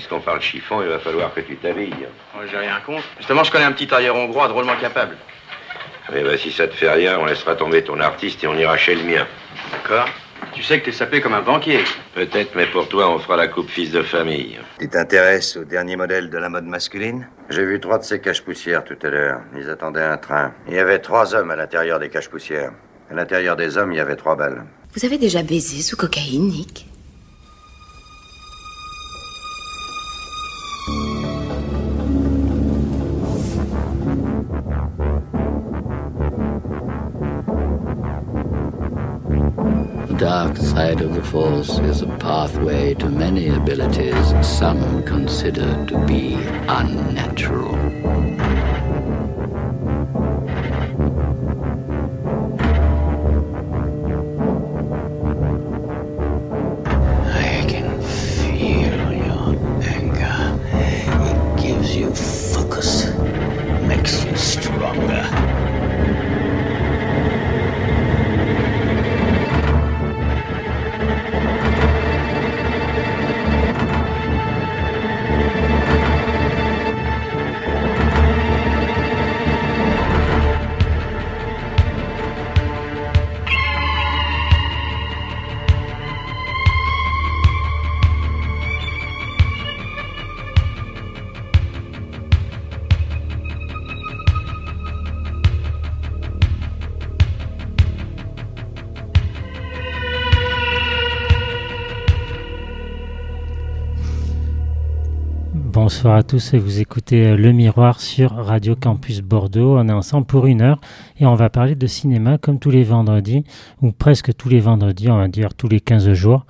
puisqu'on parle chiffon, il va falloir que tu t'habilles. Moi, j'ai rien contre. Justement, je connais un petit tailleur hongrois drôlement capable. Eh ben, si ça te fait rien, on laissera tomber ton artiste et on ira chez le mien. D'accord Tu sais que t'es sapé comme un banquier. Peut-être, mais pour toi, on fera la coupe fils de famille. Tu t'intéresses au dernier modèle de la mode masculine? J'ai vu trois de ces caches-poussières tout à l'heure. Ils attendaient un train. Il y avait trois hommes à l'intérieur des caches-poussières. À l'intérieur des hommes, il y avait trois balles. Vous avez déjà baisé sous cocaïne, Nick? Side of the Force is a pathway to many abilities some consider to be unnatural. Bonsoir à tous et vous écoutez euh, Le Miroir sur Radio Campus Bordeaux. On est ensemble pour une heure et on va parler de cinéma comme tous les vendredis, ou presque tous les vendredis, on va dire tous les 15 jours.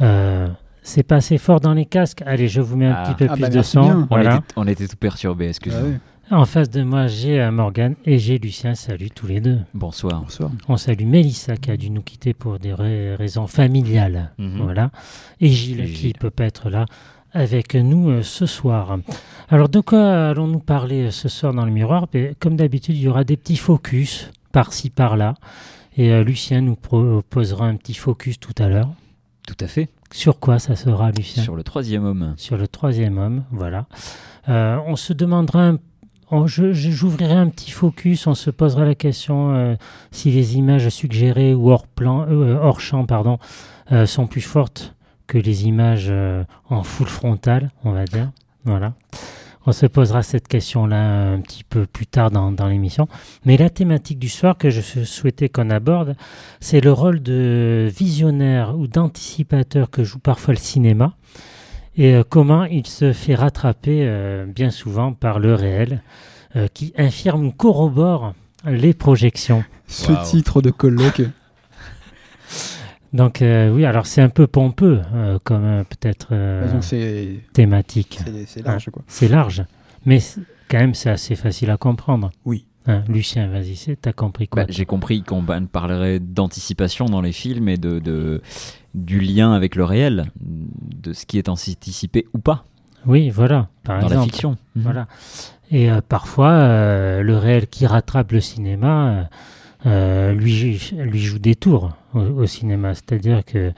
Euh, c'est pas assez fort dans les casques. Allez, je vous mets un Ah. petit peu Ah plus bah de son. bien. On, Voilà. était, on était tout perturbés, excusez-moi. Ah oui. En face de moi, j'ai euh, Morgane et j'ai Lucien. Salut tous les deux. Bonsoir. Bonsoir. On salue Mélissa qui a dû nous quitter pour des ra- raisons familiales. Mhm. Voilà. Et Gilles Et qui Gilles. peut pas être là avec nous euh, ce soir. Alors de quoi allons-nous parler euh, ce soir dans le miroir? Ben, Comme d'habitude, il y aura des petits focus par-ci par-là. Et euh, Lucien nous proposera un petit focus tout à l'heure. Tout à fait. Sur quoi ça sera, Lucien? Sur le troisième homme. Sur le troisième homme, voilà. Euh, on se demandera, un- j'ouvrirai un petit focus, on se posera la question euh, si les images suggérées ou hors plan, euh, hors champ, pardon, euh, sont plus fortes que les images euh, en full frontal, on va dire. Voilà. On se posera cette question-là un petit peu plus tard dans, dans l'émission. Mais la thématique du soir que je souhaitais qu'on aborde, c'est le rôle de visionnaire ou d'anticipateur que joue parfois le cinéma et euh, comment il se fait rattraper euh, bien souvent par le réel euh, qui infirme ou corrobore les projections. Ce Wow. titre de colloque. Donc euh, oui, alors c'est un peu pompeux euh, comme euh, peut-être euh, thématique. c'est- large quoi. C'est large, mais quand même c'est assez facile à comprendre. Oui. Hein, Lucien, vas-y, c'est- t'as compris quoi? Bah, J'ai compris qu'on ba- parlerait d'anticipation dans les films et de, de- du lien avec le réel, de ce qui est anticipé ou pas Oui, voilà, par dans la fiction. Mhm. Voilà. Et euh, parfois, euh, le réel qui rattrape le cinéma lui, lui joue des tours au, au cinéma. C'est-à-dire que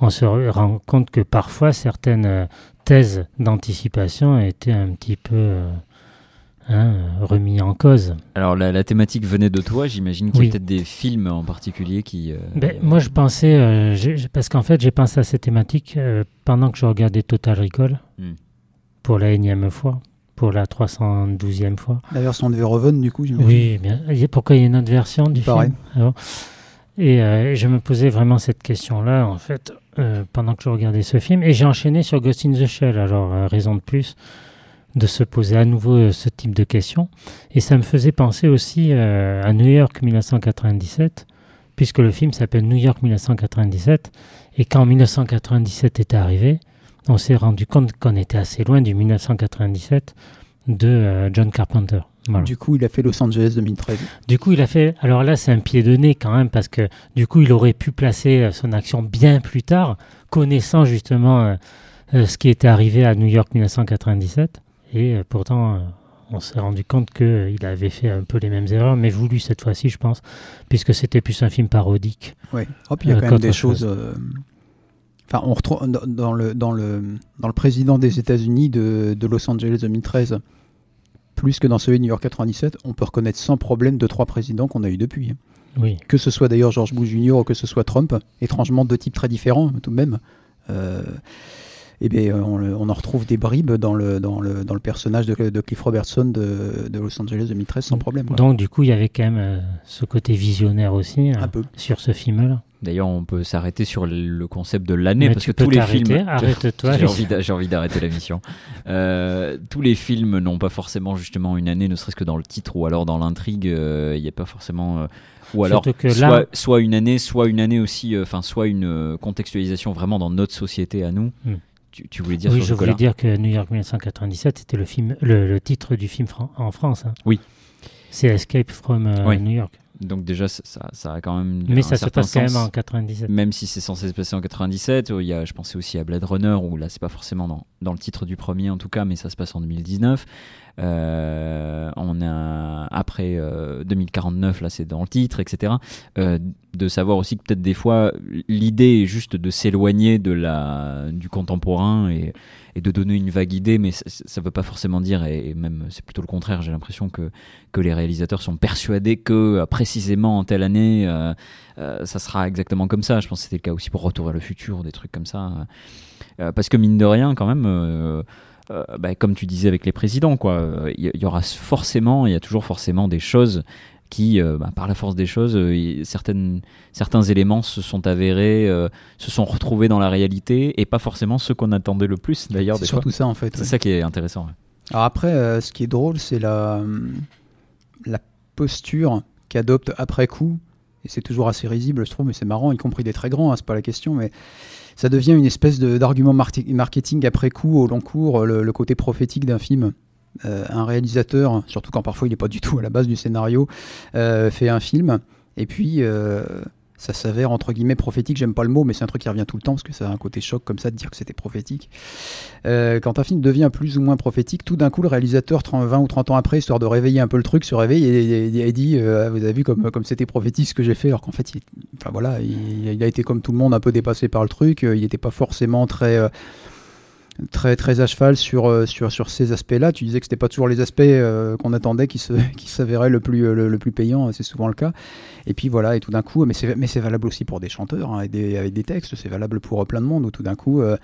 on se rend compte que parfois certaines euh, thèses d'anticipation étaient un petit peu euh, hein, remis en cause. Alors la, la thématique venait de toi, j'imagine qu'il y a peut-être des films en particulier qui... euh, Ben, moi, je pensais, euh, parce qu'en fait, j'ai pensé à cette thématique euh, pendant que je regardais Total Recall Hmm. pour la énième fois, pour la 312e fois. La version de Verhoeven du coup j'imagine. Oui, bien. Pourquoi il y a une autre version du Pareil. film? Bon Et euh, je me posais vraiment cette question-là, en fait, euh, pendant que je regardais ce film. Et j'ai enchaîné sur Ghost in the Shell, alors euh, raison de plus de se poser à nouveau euh, ce type de questions. Et ça me faisait penser aussi euh, à New York 1997, puisque le film s'appelle New York 1997. Et quand 1997 est arrivé, on s'est rendu compte qu'on était assez loin du 1997 de euh, John Carpenter. Voilà. Du coup il a fait Los Angeles 2013. Du coup, il a fait. Alors là, c'est un pied de nez quand même, parce que du coup, il aurait pu placer euh, son action bien plus tard, connaissant justement euh, euh, ce qui était arrivé à New York 1997. Et euh, pourtant, euh, on s'est rendu compte qu'il avait fait un peu les mêmes erreurs, mais voulu cette fois-ci, je pense, puisque c'était plus un film parodique. Ouais. Hop, il y a quand même des choses. chose. Enfin, on retrouve dans- dans le, dans le, dans le président des États-Unis de, de Los Angeles 2013, plus que dans celui de New York 97, on peut reconnaître sans problème deux, trois présidents qu'on a eu depuis. Oui. Que ce soit d'ailleurs George Bush Jr. ou que ce soit Trump, étrangement deux types très différents tout de même. Euh, eh bien, on, le- on en retrouve des bribes dans le, dans le, dans le personnage de, de Cliff Robertson de, de Los Angeles 2013 sans problème. quoi. Donc, du coup, il y avait quand même euh, ce côté visionnaire aussi hein, Un peu. sur ce film-là. D'ailleurs, on peut s'arrêter sur le concept de l'année parce que tous les films. arrête-toi. J'ai envie, d'arrêter la mission. Euh, tous les films n'ont pas forcément justement une année, ne serait-ce que dans le titre ou alors dans l'intrigue. euh, Il n'y a pas forcément. euh, ou alors Surtout que là- soit, soit une année, soit une année aussi, euh, enfin soit une euh, contextualisation vraiment dans notre société à nous. Hmm. Tu, tu voulais dire Oui, je voulais dire que New York 1997, c'était le, film, le, le titre du film fran- en France. hein. Oui. C'est Escape from euh, Oui. New York. Donc déjà, ça, ça, ça a quand même. Mais un ça se passe quand même sens. en 97. Même si c'est censé se passer en 97, euh, il y a, je pensais aussi à Blade Runner, où là c'est pas forcément dans, dans le titre du premier en tout cas, mais ça se passe en 2019. Euh, on a après euh, 2049, là c'est dans le titre, etc. Euh, de savoir aussi que peut-être des fois l'idée est juste de s'éloigner de la du contemporain et, et de donner une vague idée, mais ça, ça veut pas forcément dire, et, même c'est plutôt le contraire. J'ai l'impression que que les réalisateurs sont persuadés que euh, précisément en telle année euh, euh, ça sera exactement comme ça. Je pense que c'était le cas aussi pour Retour vers le futur, des trucs comme ça. Parce que mine de rien, quand même, bah, comme tu disais avec les présidents, quoi, il y aura forcément, il y a toujours forcément des choses qui, euh, bah, par la force des choses, euh, certaines, certains éléments se sont avérés, euh, se sont retrouvés dans la réalité et pas forcément ceux qu'on attendait le plus d'ailleurs. C'est fois. surtout ça en fait. C'est ouais. ça qui est intéressant. ouais. Alors après, ce qui est drôle, c'est la, hum, la posture qu'adopte après coup, et c'est toujours assez risible, je trouve, mais c'est marrant, y compris des très grands, hein, c'est pas la question, mais ça devient une espèce d'argument marketing après coup, au long cours, le, le côté prophétique d'un film. Euh, un réalisateur, surtout quand parfois il n'est pas du tout à la base du scénario, euh, fait un film, et puis euh, ça s'avère entre guillemets prophétique, j'aime pas le mot, mais c'est un truc qui revient tout le temps, parce que ça a un côté choc comme ça de dire que c'était prophétique. Quand un film devient plus ou moins prophétique, tout d'un coup, le réalisateur, 30, 20 ou 30 ans après, histoire de réveiller un peu le truc, se réveille et, dit Vous avez vu comme c'était prophétique ce que j'ai fait Alors qu'en fait, il, enfin, voilà, il, a été comme tout le monde un peu dépassé par le truc. Il n'était pas forcément très. Très, très à cheval sur, euh, sur, sur ces aspects-là. Tu disais que c'était pas toujours les aspects euh, qu'on attendait qui se- qui s'avéraient le plus, euh, le, plus payant, c'est souvent le cas. Et puis voilà, et tout d'un coup, mais c'est mais c'est valable aussi pour des chanteurs, hein, avec, des, avec des textes, c'est valable pour euh, plein de monde, où tout d'un coup, euh,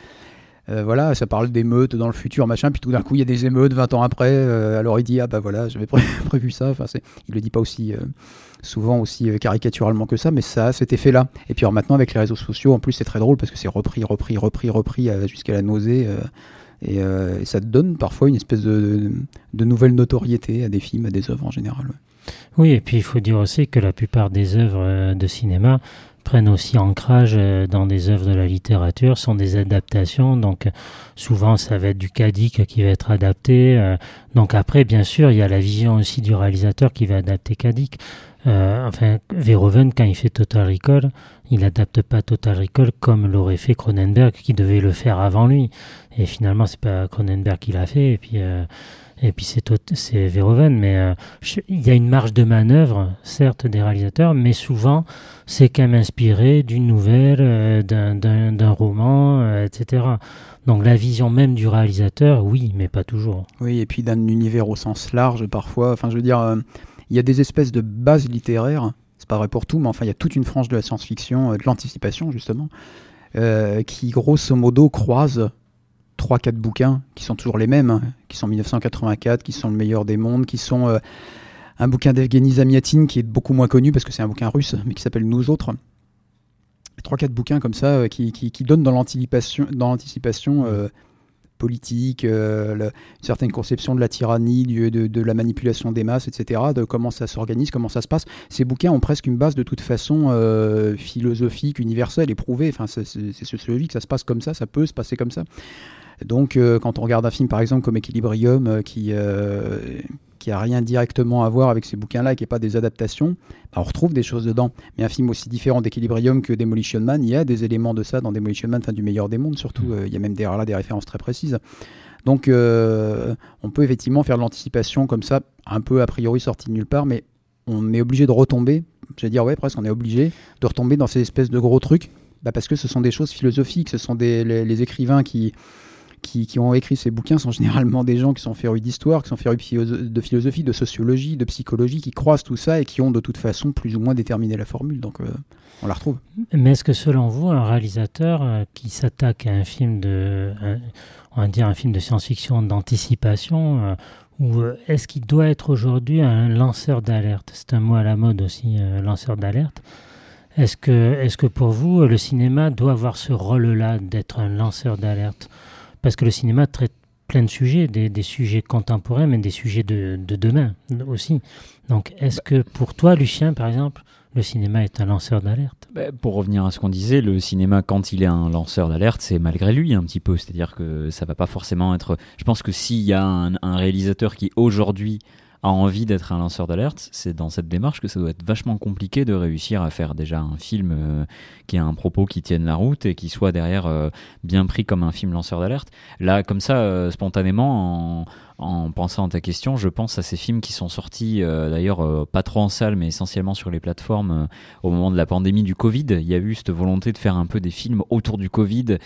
euh, voilà, ça parle d'émeutes dans le futur, machin, puis tout d'un coup, il y a des émeutes 20 ans après, euh, alors il dit, ah bah voilà, j'avais pré- prévu ça, enfin, il le dit pas aussi euh, souvent, aussi caricaturalement que ça, mais ça a cet effet-là. Et puis alors maintenant, avec les réseaux sociaux, en plus, c'est très drôle, parce que c'est repris, repris, repris, repris, jusqu'à la nausée, et, ça donne parfois une espèce de, nouvelle notoriété à des films, à des œuvres en général. Oui, et puis il faut dire aussi que la plupart des œuvres de cinéma prennent aussi ancrage euh, dans des œuvres de la littérature, sont des adaptations, donc euh, souvent ça va être du cadique qui va être adapté. euh, donc après, bien sûr, il y a la vision aussi du réalisateur qui va adapter cadique. Euh, enfin, Verhoeven, quand il fait Total Recall, il adapte pas Total Recall comme l'aurait fait Cronenberg, qui devait le faire avant lui. Et finalement, c'est pas Cronenberg qui l'a fait. Et puis, et puis c'est Verhoeven. Mais euh, il y a une marge de manœuvre, certes, des réalisateurs, mais souvent, c'est quand même inspiré d'une nouvelle, euh, d'un- roman, euh, etc. Donc la vision même du réalisateur, oui, mais pas toujours. Oui, et puis d'un univers au sens large parfois. Enfin, je veux dire, il y a des espèces de bases littéraires. C'est pas vrai pour tout, mais enfin, il y a toute une frange de la science-fiction, de l'anticipation justement, qui grosso modo croise trois, quatre bouquins qui sont toujours les mêmes, hein, qui sont 1984, qui sont le meilleur des mondes, qui sont euh, un bouquin d'Evgeny Zamiatin qui est beaucoup moins connu parce que c'est un bouquin russe, mais qui s'appelle Nous autres. Trois, quatre bouquins comme ça euh, qui, donnent dans l'anticipation, dans l'anticipation euh, politique, euh, le- une certaine conception de la tyrannie, du- de, la manipulation des masses, etc., de comment ça s'organise, comment ça se passe. Ces bouquins ont presque une base de toute façon euh, philosophique, universelle, éprouvée. Enfin, c'est sociologique, ça se passe comme ça, ça peut se passer comme ça. Donc, euh, quand on regarde un film, par exemple, comme Equilibrium, euh, qui, qui a rien directement à voir avec ces bouquins-là, qui n'est pas des adaptations, bah, on retrouve des choses dedans. Mais un film aussi différent d'Equilibrium que Demolition Man, il y a des éléments de ça dans Demolition Man, enfin du meilleur des mondes surtout. Euh, il y a même derrière là des références très précises. Donc, euh, on peut effectivement faire de l'anticipation comme ça, un peu a priori sorti de nulle part, mais on est obligé de retomber. J'allais dire, ouais, presque, on est obligé de retomber dans ces espèces de gros trucs bah Parce que ce sont des choses philosophiques, ce sont des, les, écrivains qui, qui, qui, ont écrit ces bouquins sont généralement des gens qui sont férus d'histoire, qui sont férus de philosophie, de sociologie, de psychologie, qui croisent tout ça et qui ont de toute façon plus ou moins déterminé la formule. Donc euh, on la retrouve. Mais est-ce que selon vous, un réalisateur euh, qui s'attaque à un film de, on va dire un film de science-fiction d'anticipation, euh, ou est-ce qu'il doit être aujourd'hui un lanceur d'alerte? C'est un mot à la mode aussi, lanceur d'alerte. Est-ce que, est que pour vous, le cinéma doit avoir ce rôle-là d'être un lanceur d'alerte? Parce que le cinéma traite plein de sujets, des, sujets contemporains, mais des sujets de, de demain aussi. Donc, est-ce que pour toi, Lucien, par exemple, le cinéma est un lanceur d'alerte? Bah, Pour revenir à ce qu'on disait, le cinéma, quand il est un lanceur d'alerte, c'est malgré lui un petit peu. C'est-à-dire que ça va pas forcément être. Je pense que s'il y a un réalisateur qui aujourd'hui a envie d'être un lanceur d'alerte, c'est dans cette démarche que ça doit être vachement compliqué de réussir à faire déjà un film euh, qui a un propos qui tienne la route et qui soit derrière euh, bien pris comme un film lanceur d'alerte. Là, comme ça, euh, spontanément, en, en, pensant à ta question, je pense à ces films qui sont sortis d'ailleurs pas trop en salle, mais essentiellement sur les plateformes au moment de la pandémie du Covid. Il y a eu cette volonté de faire un peu des films autour du Covid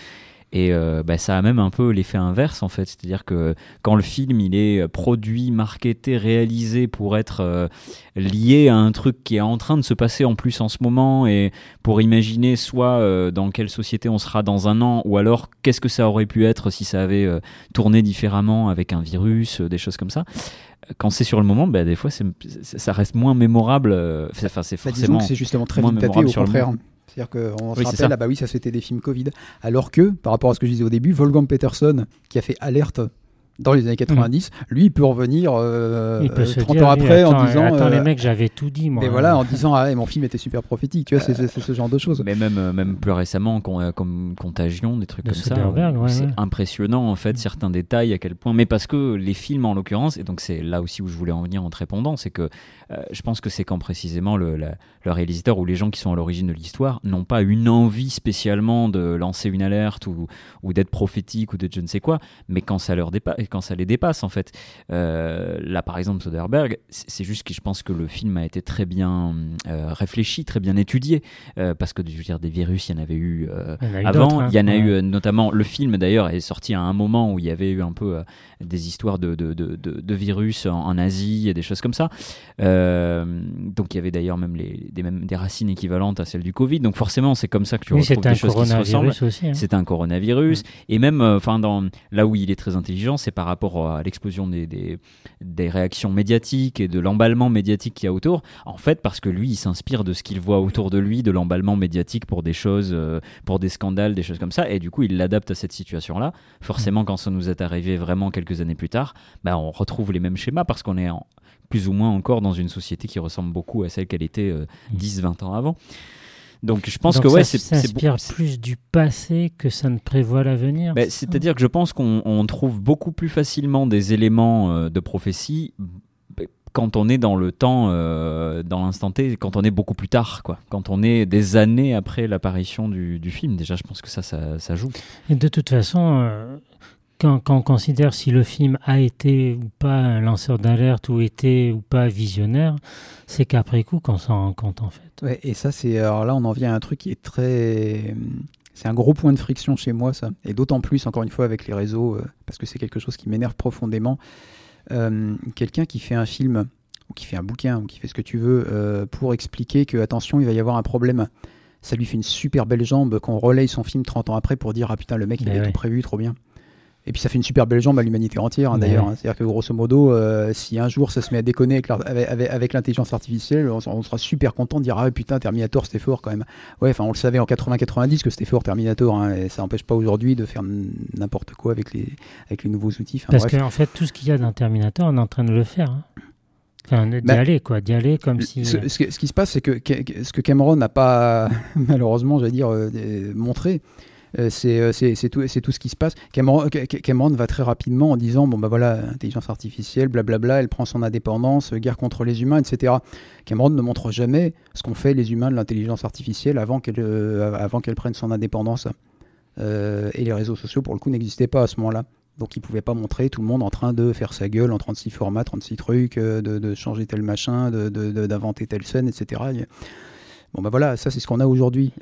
et euh, bah, ça a même un peu l'effet inverse en fait, c'est-à-dire que quand le film il est produit, marketé, réalisé pour être euh, lié à un truc qui est en train de se passer en plus en ce moment et pour imaginer soit euh, dans quelle société on sera dans un an ou alors qu'est-ce que ça aurait pu être si ça avait tourné différemment avec un virus, des choses comme ça quand c'est sur le moment, bah, des fois, ça reste moins mémorable. Enfin, c'est bah, forcément. c'est justement très vite daté, au contraire. C'est-à-dire qu'on se rappelle, ah bah oui, ça c'était des films Covid. Alors que, par rapport à ce que je disais au début, Wolfgang Peterson, qui a fait Alerte dans les années 90, mm. lui, il peut revenir euh, 30 ans après en disant. Attends, les euh, mecs, j'avais tout dit, moi. Mais voilà, en disant, ah, mon film était super prophétique, tu vois, c'est ce genre de choses. Mais même, euh, même plus récemment, comme Contagion, des trucs comme ça, c'est impressionnant, en fait, mm. certains détails, à quel point. Mais parce que les films, en l'occurrence, et donc c'est là aussi où je voulais en venir en te répondant, c'est que euh, je pense que c'est quand précisément le, le, réalisateur ou les gens qui sont à l'origine de l'histoire n'ont pas une envie spécialement de lancer une alerte ou, ou d'être prophétique ou d'être je ne sais quoi, mais quand ça, leur dépasse, quand ça les dépasse en fait. Euh, là par exemple Soderbergh, c'est juste que je pense que le film a été très bien euh, réfléchi, très bien étudié, parce que je veux dire, des virus, il y en avait eu avant, hein. il y en a eu notamment, le film d'ailleurs est sorti à un moment où il y avait eu un peu des histoires de, de, de, de virus en, en, Asie et des choses comme ça. Euh, donc il y avait d'ailleurs même les, des, même des racines équivalentes à celles du Covid. Donc forcément, c'est comme ça que tu retrouves des choses qui se ressemblent. Hein. C'est un coronavirus. Et même, euh, enfin, dans là où il est très intelligent, c'est par rapport à l'explosion des, des, des, réactions médiatiques et de l'emballement médiatique qu'il y a autour. En fait, parce que lui, il s'inspire de ce qu'il voit autour de lui, de l'emballement médiatique pour des choses, euh, pour des scandales, des choses comme ça. Et du coup, il l'adapte à cette situation-là. Forcément, quand ça nous est arrivé vraiment quelques années plus tard, bah, on retrouve les mêmes schémas parce qu'on est en, plus ou moins encore dans une société qui ressemble beaucoup à celle qu'elle était 10-20 euh, ans avant. Donc je pense que ouais, c'est s'inspire plus du passé que ça ne prévoit l'avenir. Bah, c'est-à-dire que je pense qu'on trouve beaucoup plus facilement des éléments euh, de prophétie bah, quand on est dans le temps, euh, dans l'instant T, quand on est beaucoup plus tard, quoi. Quand on est des années après l'apparition du, du, film, déjà, je pense que ça, ça, ça joue. Et de toute façon, quand, on considère si le film a été ou pas un lanceur d'alerte ou été ou pas visionnaire, c'est qu'après coup qu'on s'en rend compte en fait. Ouais, et ça c'est alors là on en vient à un truc qui est très c'est un gros point de friction chez moi ça et d'autant plus encore une fois avec les réseaux euh, parce que c'est quelque chose qui m'énerve profondément. Euh, quelqu'un qui fait un film ou qui fait un bouquin ou qui fait ce que tu veux euh, pour expliquer que attention il va y avoir un problème ça lui fait une super belle jambe qu'on relaye son film 30 ans après pour dire ah putain le mec il ben avait tout prévu trop bien et puis ça fait une super belle jambe à l'humanité entière hein, d'ailleurs. Hein. C'est-à-dire que grosso modo, euh, si un jour ça se met à déconner avec, l'intelligence artificielle, on, sera super content de dire ah putain Terminator c'était fort quand même. Ouais, enfin on le savait en 80-90 que c'était fort Terminator, hein, et ça n'empêche pas aujourd'hui de faire n'importe quoi avec les, avec les nouveaux outils. Parce qu'en fait tout ce qu'il y a dans Terminator, on est en train de le faire. Enfin, d'y bah, aller, quoi, d'y aller comme si. Ce, ce, qui se passe, c'est que, ce que Cameron n'a pas, malheureusement, j'allais dire, euh, montré, euh, euh, c'est tout, tout ce qui se passe. Cameron, va très rapidement en disant bon bah voilà, intelligence artificielle, blablabla, elle prend son indépendance, guerre contre les humains, etc. Cameron ne montre jamais ce qu'ont fait les humains de l'intelligence artificielle avant qu'elle euh, prenne son indépendance. et les réseaux sociaux pour le coup n'existaient pas à ce moment-là. Donc il pouvait pas montrer tout le monde en train de faire sa gueule en 36 formats, 36 trucs, de, de changer tel machin, d'inventer telle scène, etc. Bon bah voilà, ça c'est ce qu'on a aujourd'hui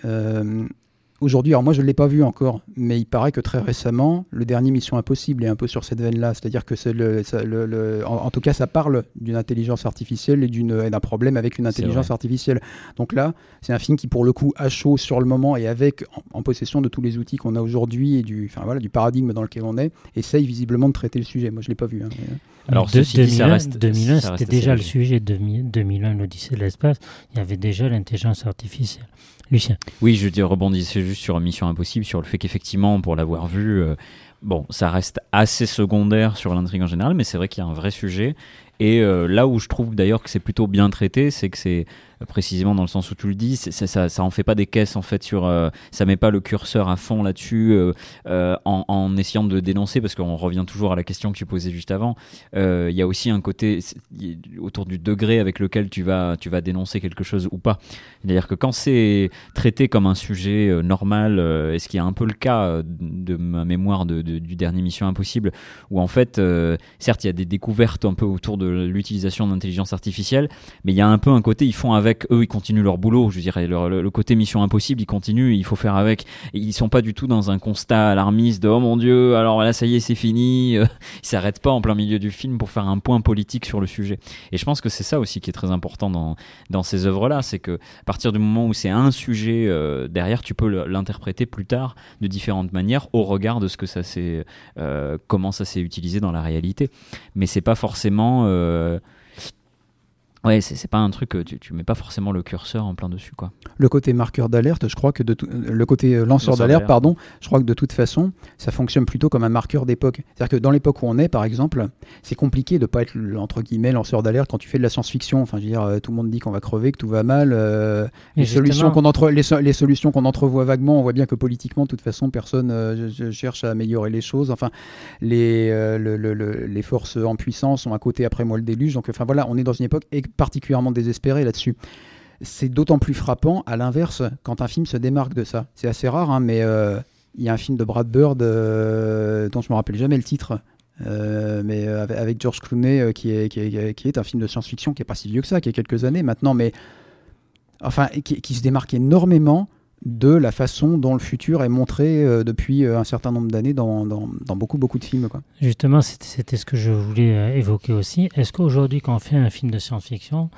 aujourd'hui, alors moi je ne l'ai pas vu encore, mais il paraît que très récemment, le dernier Mission Impossible est un peu sur cette veine-là. C'est-à-dire que c'est le, le, en, tout cas, ça parle d'une intelligence artificielle et d'un problème avec une intelligence artificielle. Donc là, c'est un film qui, pour le coup, a chaud sur le moment et avec en, possession de tous les outils qu'on a aujourd'hui et du, enfin, voilà, du paradigme dans lequel on est, essaye visiblement de traiter le sujet. Moi, je l'ai pas vu. Hein, euh. Alors, de, 2001, ça reste, 2001 c'était déjà le sujet. 2001, l'Odyssée de l'espace, il y avait déjà l'intelligence artificielle. Lucien. Oui, je rebondissais juste sur Mission Impossible, sur le fait qu'effectivement, pour l'avoir vu, euh, bon, ça reste assez secondaire sur l'intrigue en général, mais c'est vrai qu'il y a un vrai sujet. Et euh, là où je trouve d'ailleurs que c'est plutôt bien traité, c'est que c'est précisément dans le sens où tu le dis, ça, ça en fait pas des caisses en fait sur, euh, ça met pas le curseur à fond là-dessus euh, euh, en, essayant de dénoncer parce qu'on revient toujours à la question que tu posais juste avant. Il y a aussi un côté autour du degré avec lequel tu vas, tu vas dénoncer quelque chose ou pas. C'est-à-dire que quand c'est traité comme un sujet normal, et ce qui est un peu le cas de ma mémoire de, du dernier Mission Impossible, où en fait, certes, il y a des découvertes un peu autour de l'utilisation d'intelligence artificielle, mais il y a un peu un côté, ils font avec eux, ils continuent leur boulot. Je dirais, le, côté mission impossible, ils continuent, il faut faire avec. ils sont pas du tout dans un constat alarmiste de oh mon dieu, alors là, ça y est, c'est fini. ils s'arrêtent pas en plein milieu du film pour faire un point politique sur le sujet. Et je pense que c'est ça aussi qui est très important dans, dans ces œuvres-là, c'est que à partir du moment où c'est un sujet euh, derrière, tu peux l'interpréter plus tard de différentes manières au regard de ce que ça s'est, euh, comment ça s'est utilisé dans la réalité. Mais c'est pas forcément euh, Ouais, c'est pas un truc que tu, tu mets pas forcément le curseur en plein dessus, quoi. Le côté marqueur d'alerte, je crois que de le côté euh, lanceur d'alerte, pardon, je crois que de toute façon, ça fonctionne plutôt comme un marqueur d'époque. C'est-à-dire que dans l'époque où on est, par exemple, c'est compliqué de pas être entre guillemets lanceur d'alerte quand tu fais de la science-fiction. Enfin, je veux dire, euh, tout le monde dit qu'on va crever, que tout va mal. Euh, les, solutions qu'on entre, les, les, solutions qu'on entrevoit vaguement, on voit bien que politiquement, de toute façon, personne cherche à améliorer les choses. Enfin, les, le, le, les forces en puissance ont un côté après moi le déluge. Donc, enfin voilà, on est dans une époque particulièrement désespéré là-dessus. C'est d'autant plus frappant, à l'inverse, quand un film se démarque de ça. C'est assez rare, hein, mais euh, il y a un film de Brad Bird euh, dont je me rappelle jamais le titre, euh, mais avec George Clooney qui est, qui, est, un film de science-fiction qui est pas si vieux que ça, qui a quelques années maintenant, mais enfin qui, se démarque énormément de la façon dont le futur est montré depuis un certain nombre d'années dans, dans, beaucoup beaucoup de films. Quoi. Justement, c'était ce que je voulais évoquer aussi. Est-ce qu'aujourd'hui, quand on fait un film de science-fiction,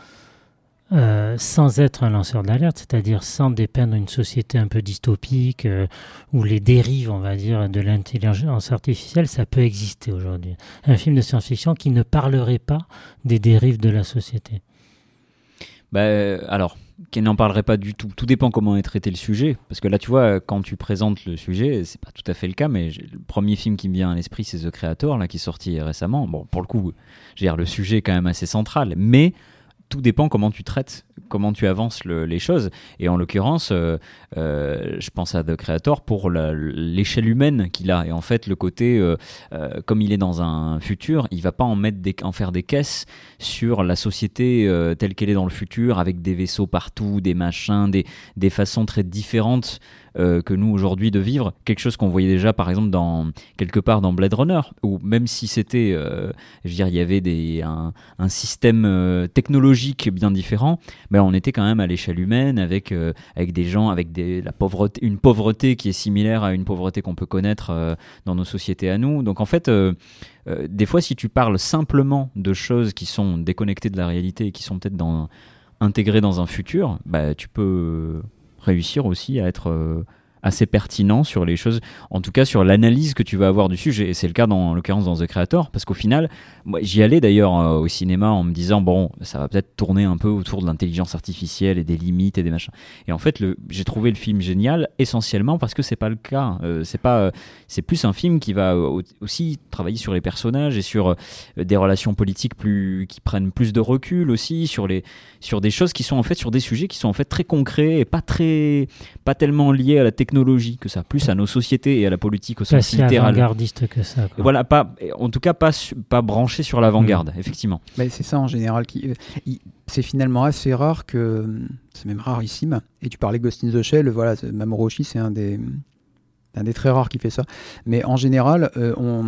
euh, sans être un lanceur d'alerte, c'est-à-dire sans dépeindre une société un peu dystopique euh, où les dérives, on va dire, de l'intelligence artificielle, ça peut exister aujourd'hui? Un film de science-fiction qui ne parlerait pas des dérives de la société? Bah, alors, qui n'en parlerait pas du tout. Tout dépend comment est traité le sujet. Parce que là, tu vois, quand tu présentes le sujet, c'est pas tout à fait le cas, mais le premier film qui me vient à l'esprit, c'est The Creator, là, qui est sorti récemment. Bon, pour le coup, dire, le sujet est quand même assez central. Mais tout dépend comment tu traites, comment tu avances les choses. Et en l'occurrence, euh, euh, je pense à The Creator pour l'échelle humaine qu'il a. Et en fait, le côté, euh, comme il est dans un futur, il va pas en, en faire des caisses sur la société telle qu'elle est dans le futur, avec des vaisseaux partout, des machins, des façons très différentes euh, que nous aujourd'hui de vivre, quelque chose qu'on voyait déjà par exemple dans quelque part dans Blade Runner, où même si c'était, euh, je veux dire, il y avait des, un, système euh, technologique bien différent, mais on était quand même à l'échelle humaine avec avec des gens avec des, la pauvreté, une pauvreté qui est similaire à une pauvreté qu'on peut connaître dans nos sociétés à nous. Donc en fait. des fois, si tu parles simplement de choses qui sont déconnectées de la réalité et qui sont peut-être dans, intégrées dans un futur, bah, tu peux réussir aussi à être euh, assez pertinent sur les choses, en tout cas sur l'analyse que tu vas avoir du sujet. Et c'est le cas dans en l'occurrence dans The Creator, parce qu'au final, j'y allais d'ailleurs euh, au cinéma en me disant bon, ça va peut-être tourner un peu autour de l'intelligence artificielle et des limites et des machins. Et en fait, j'ai trouvé le film génial essentiellement parce que c'est pas le cas. Euh, c'est pas, c'est plus un film qui va aussi travailler sur les personnages et sur des relations politiques plus qui prennent plus de recul aussi sur les sur des choses qui sont en fait sur des sujets qui sont en fait très concrets et pas très pas tellement liés à la technologie que ça, plus à nos sociétés et à la politique au sens littéral. avant-gardiste que ça. voilà, pas en tout cas pas pas branché sur l'avant-garde, mm. effectivement. Mais c'est ça en général qui c'est finalement assez rare que c'est même rarissime. Et tu parlais Ghost in the Shell, voilà, Mamoru c'est un des un des très rares qui fait ça. Mais en général, euh, on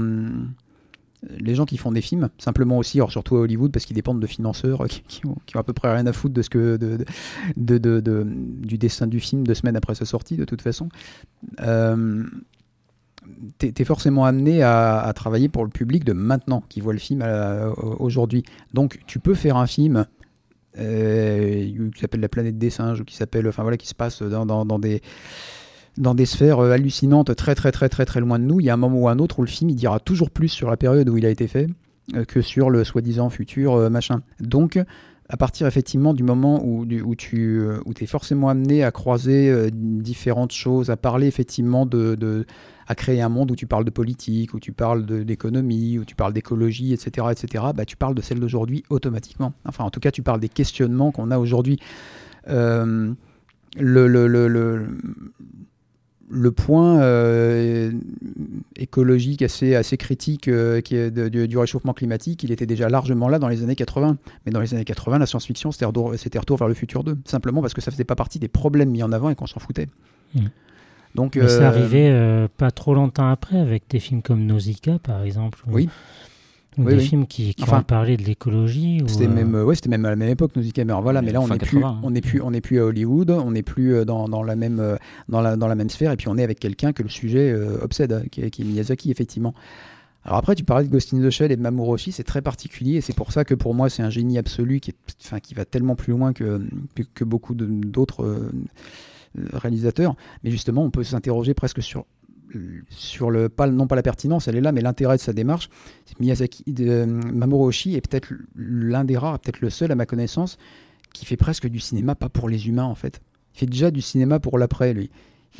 les gens qui font des films, simplement aussi, alors surtout à Hollywood, parce qu'ils dépendent de financeurs qui, qui, ont, à peu près rien à foutre de ce que de, du dessin du film deux semaines après sa sortie, de toute façon. Euh, tu es, forcément amené à, travailler pour le public de maintenant, qui voit le film euh, aujourd'hui. Donc tu peux faire un film euh, qui s'appelle La planète des singes, ou qui s'appelle, enfin voilà, qui se passe dans, dans des dans des sphères euh, hallucinantes très très très très très loin de nous. Il y a un moment ou un autre où le film il dira toujours plus sur la période où il a été fait euh, que sur le soi-disant futur euh, machin. Donc à partir effectivement du moment où, tu es forcément amené à croiser différentes choses, à parler effectivement de, à créer un monde où tu parles de politique, où tu parles d'économie, où tu parles d'écologie, etc., etc., bah, tu parles de celle d'aujourd'hui automatiquement. Enfin, en tout cas, tu parles des questionnements qu'on a aujourd'hui. le, le point euh, écologique assez, assez critique euh, qui est du réchauffement climatique, il était déjà largement là dans les années 80. Mais dans les années 80, la science-fiction, c'était retour, vers le futur 2, simplement parce que ça faisait pas partie des problèmes mis en avant et qu'on s'en foutait. Mmh. Donc, Mais ça euh, arrivait pas trop longtemps après avec des films comme Nausicaa, par exemple. Oui des films qui, qui ont parlé de l'écologie C'était même, euh, ouais, c'était même à la même époque, caméras. Voilà, mais là, on n'est plus, hein. on plus, on plus à Hollywood, on n'est plus euh, dans, dans, la même, euh, dans, la, dans la même sphère, et puis on est avec quelqu'un que le sujet obsède, qui est, qui est, Miyazaki, effectivement. Alors après, tu parlais de Ghost in the Shell et de Mamoru c'est très particulier, et c'est pour ça que pour moi, c'est un génie absolu qui, est, enfin, qui va tellement plus loin que, que beaucoup d'autres réalisateurs. Mais justement, on peut s'interroger presque sur sur le non pas la pertinence, elle est là, mais l'intérêt de sa démarche. Miyazaki, Mamoru Oshii est peut-être l'un des rares, peut-être le seul à ma connaissance, qui fait presque du cinéma pas pour les humains en fait. Il fait déjà du cinéma pour l'après lui.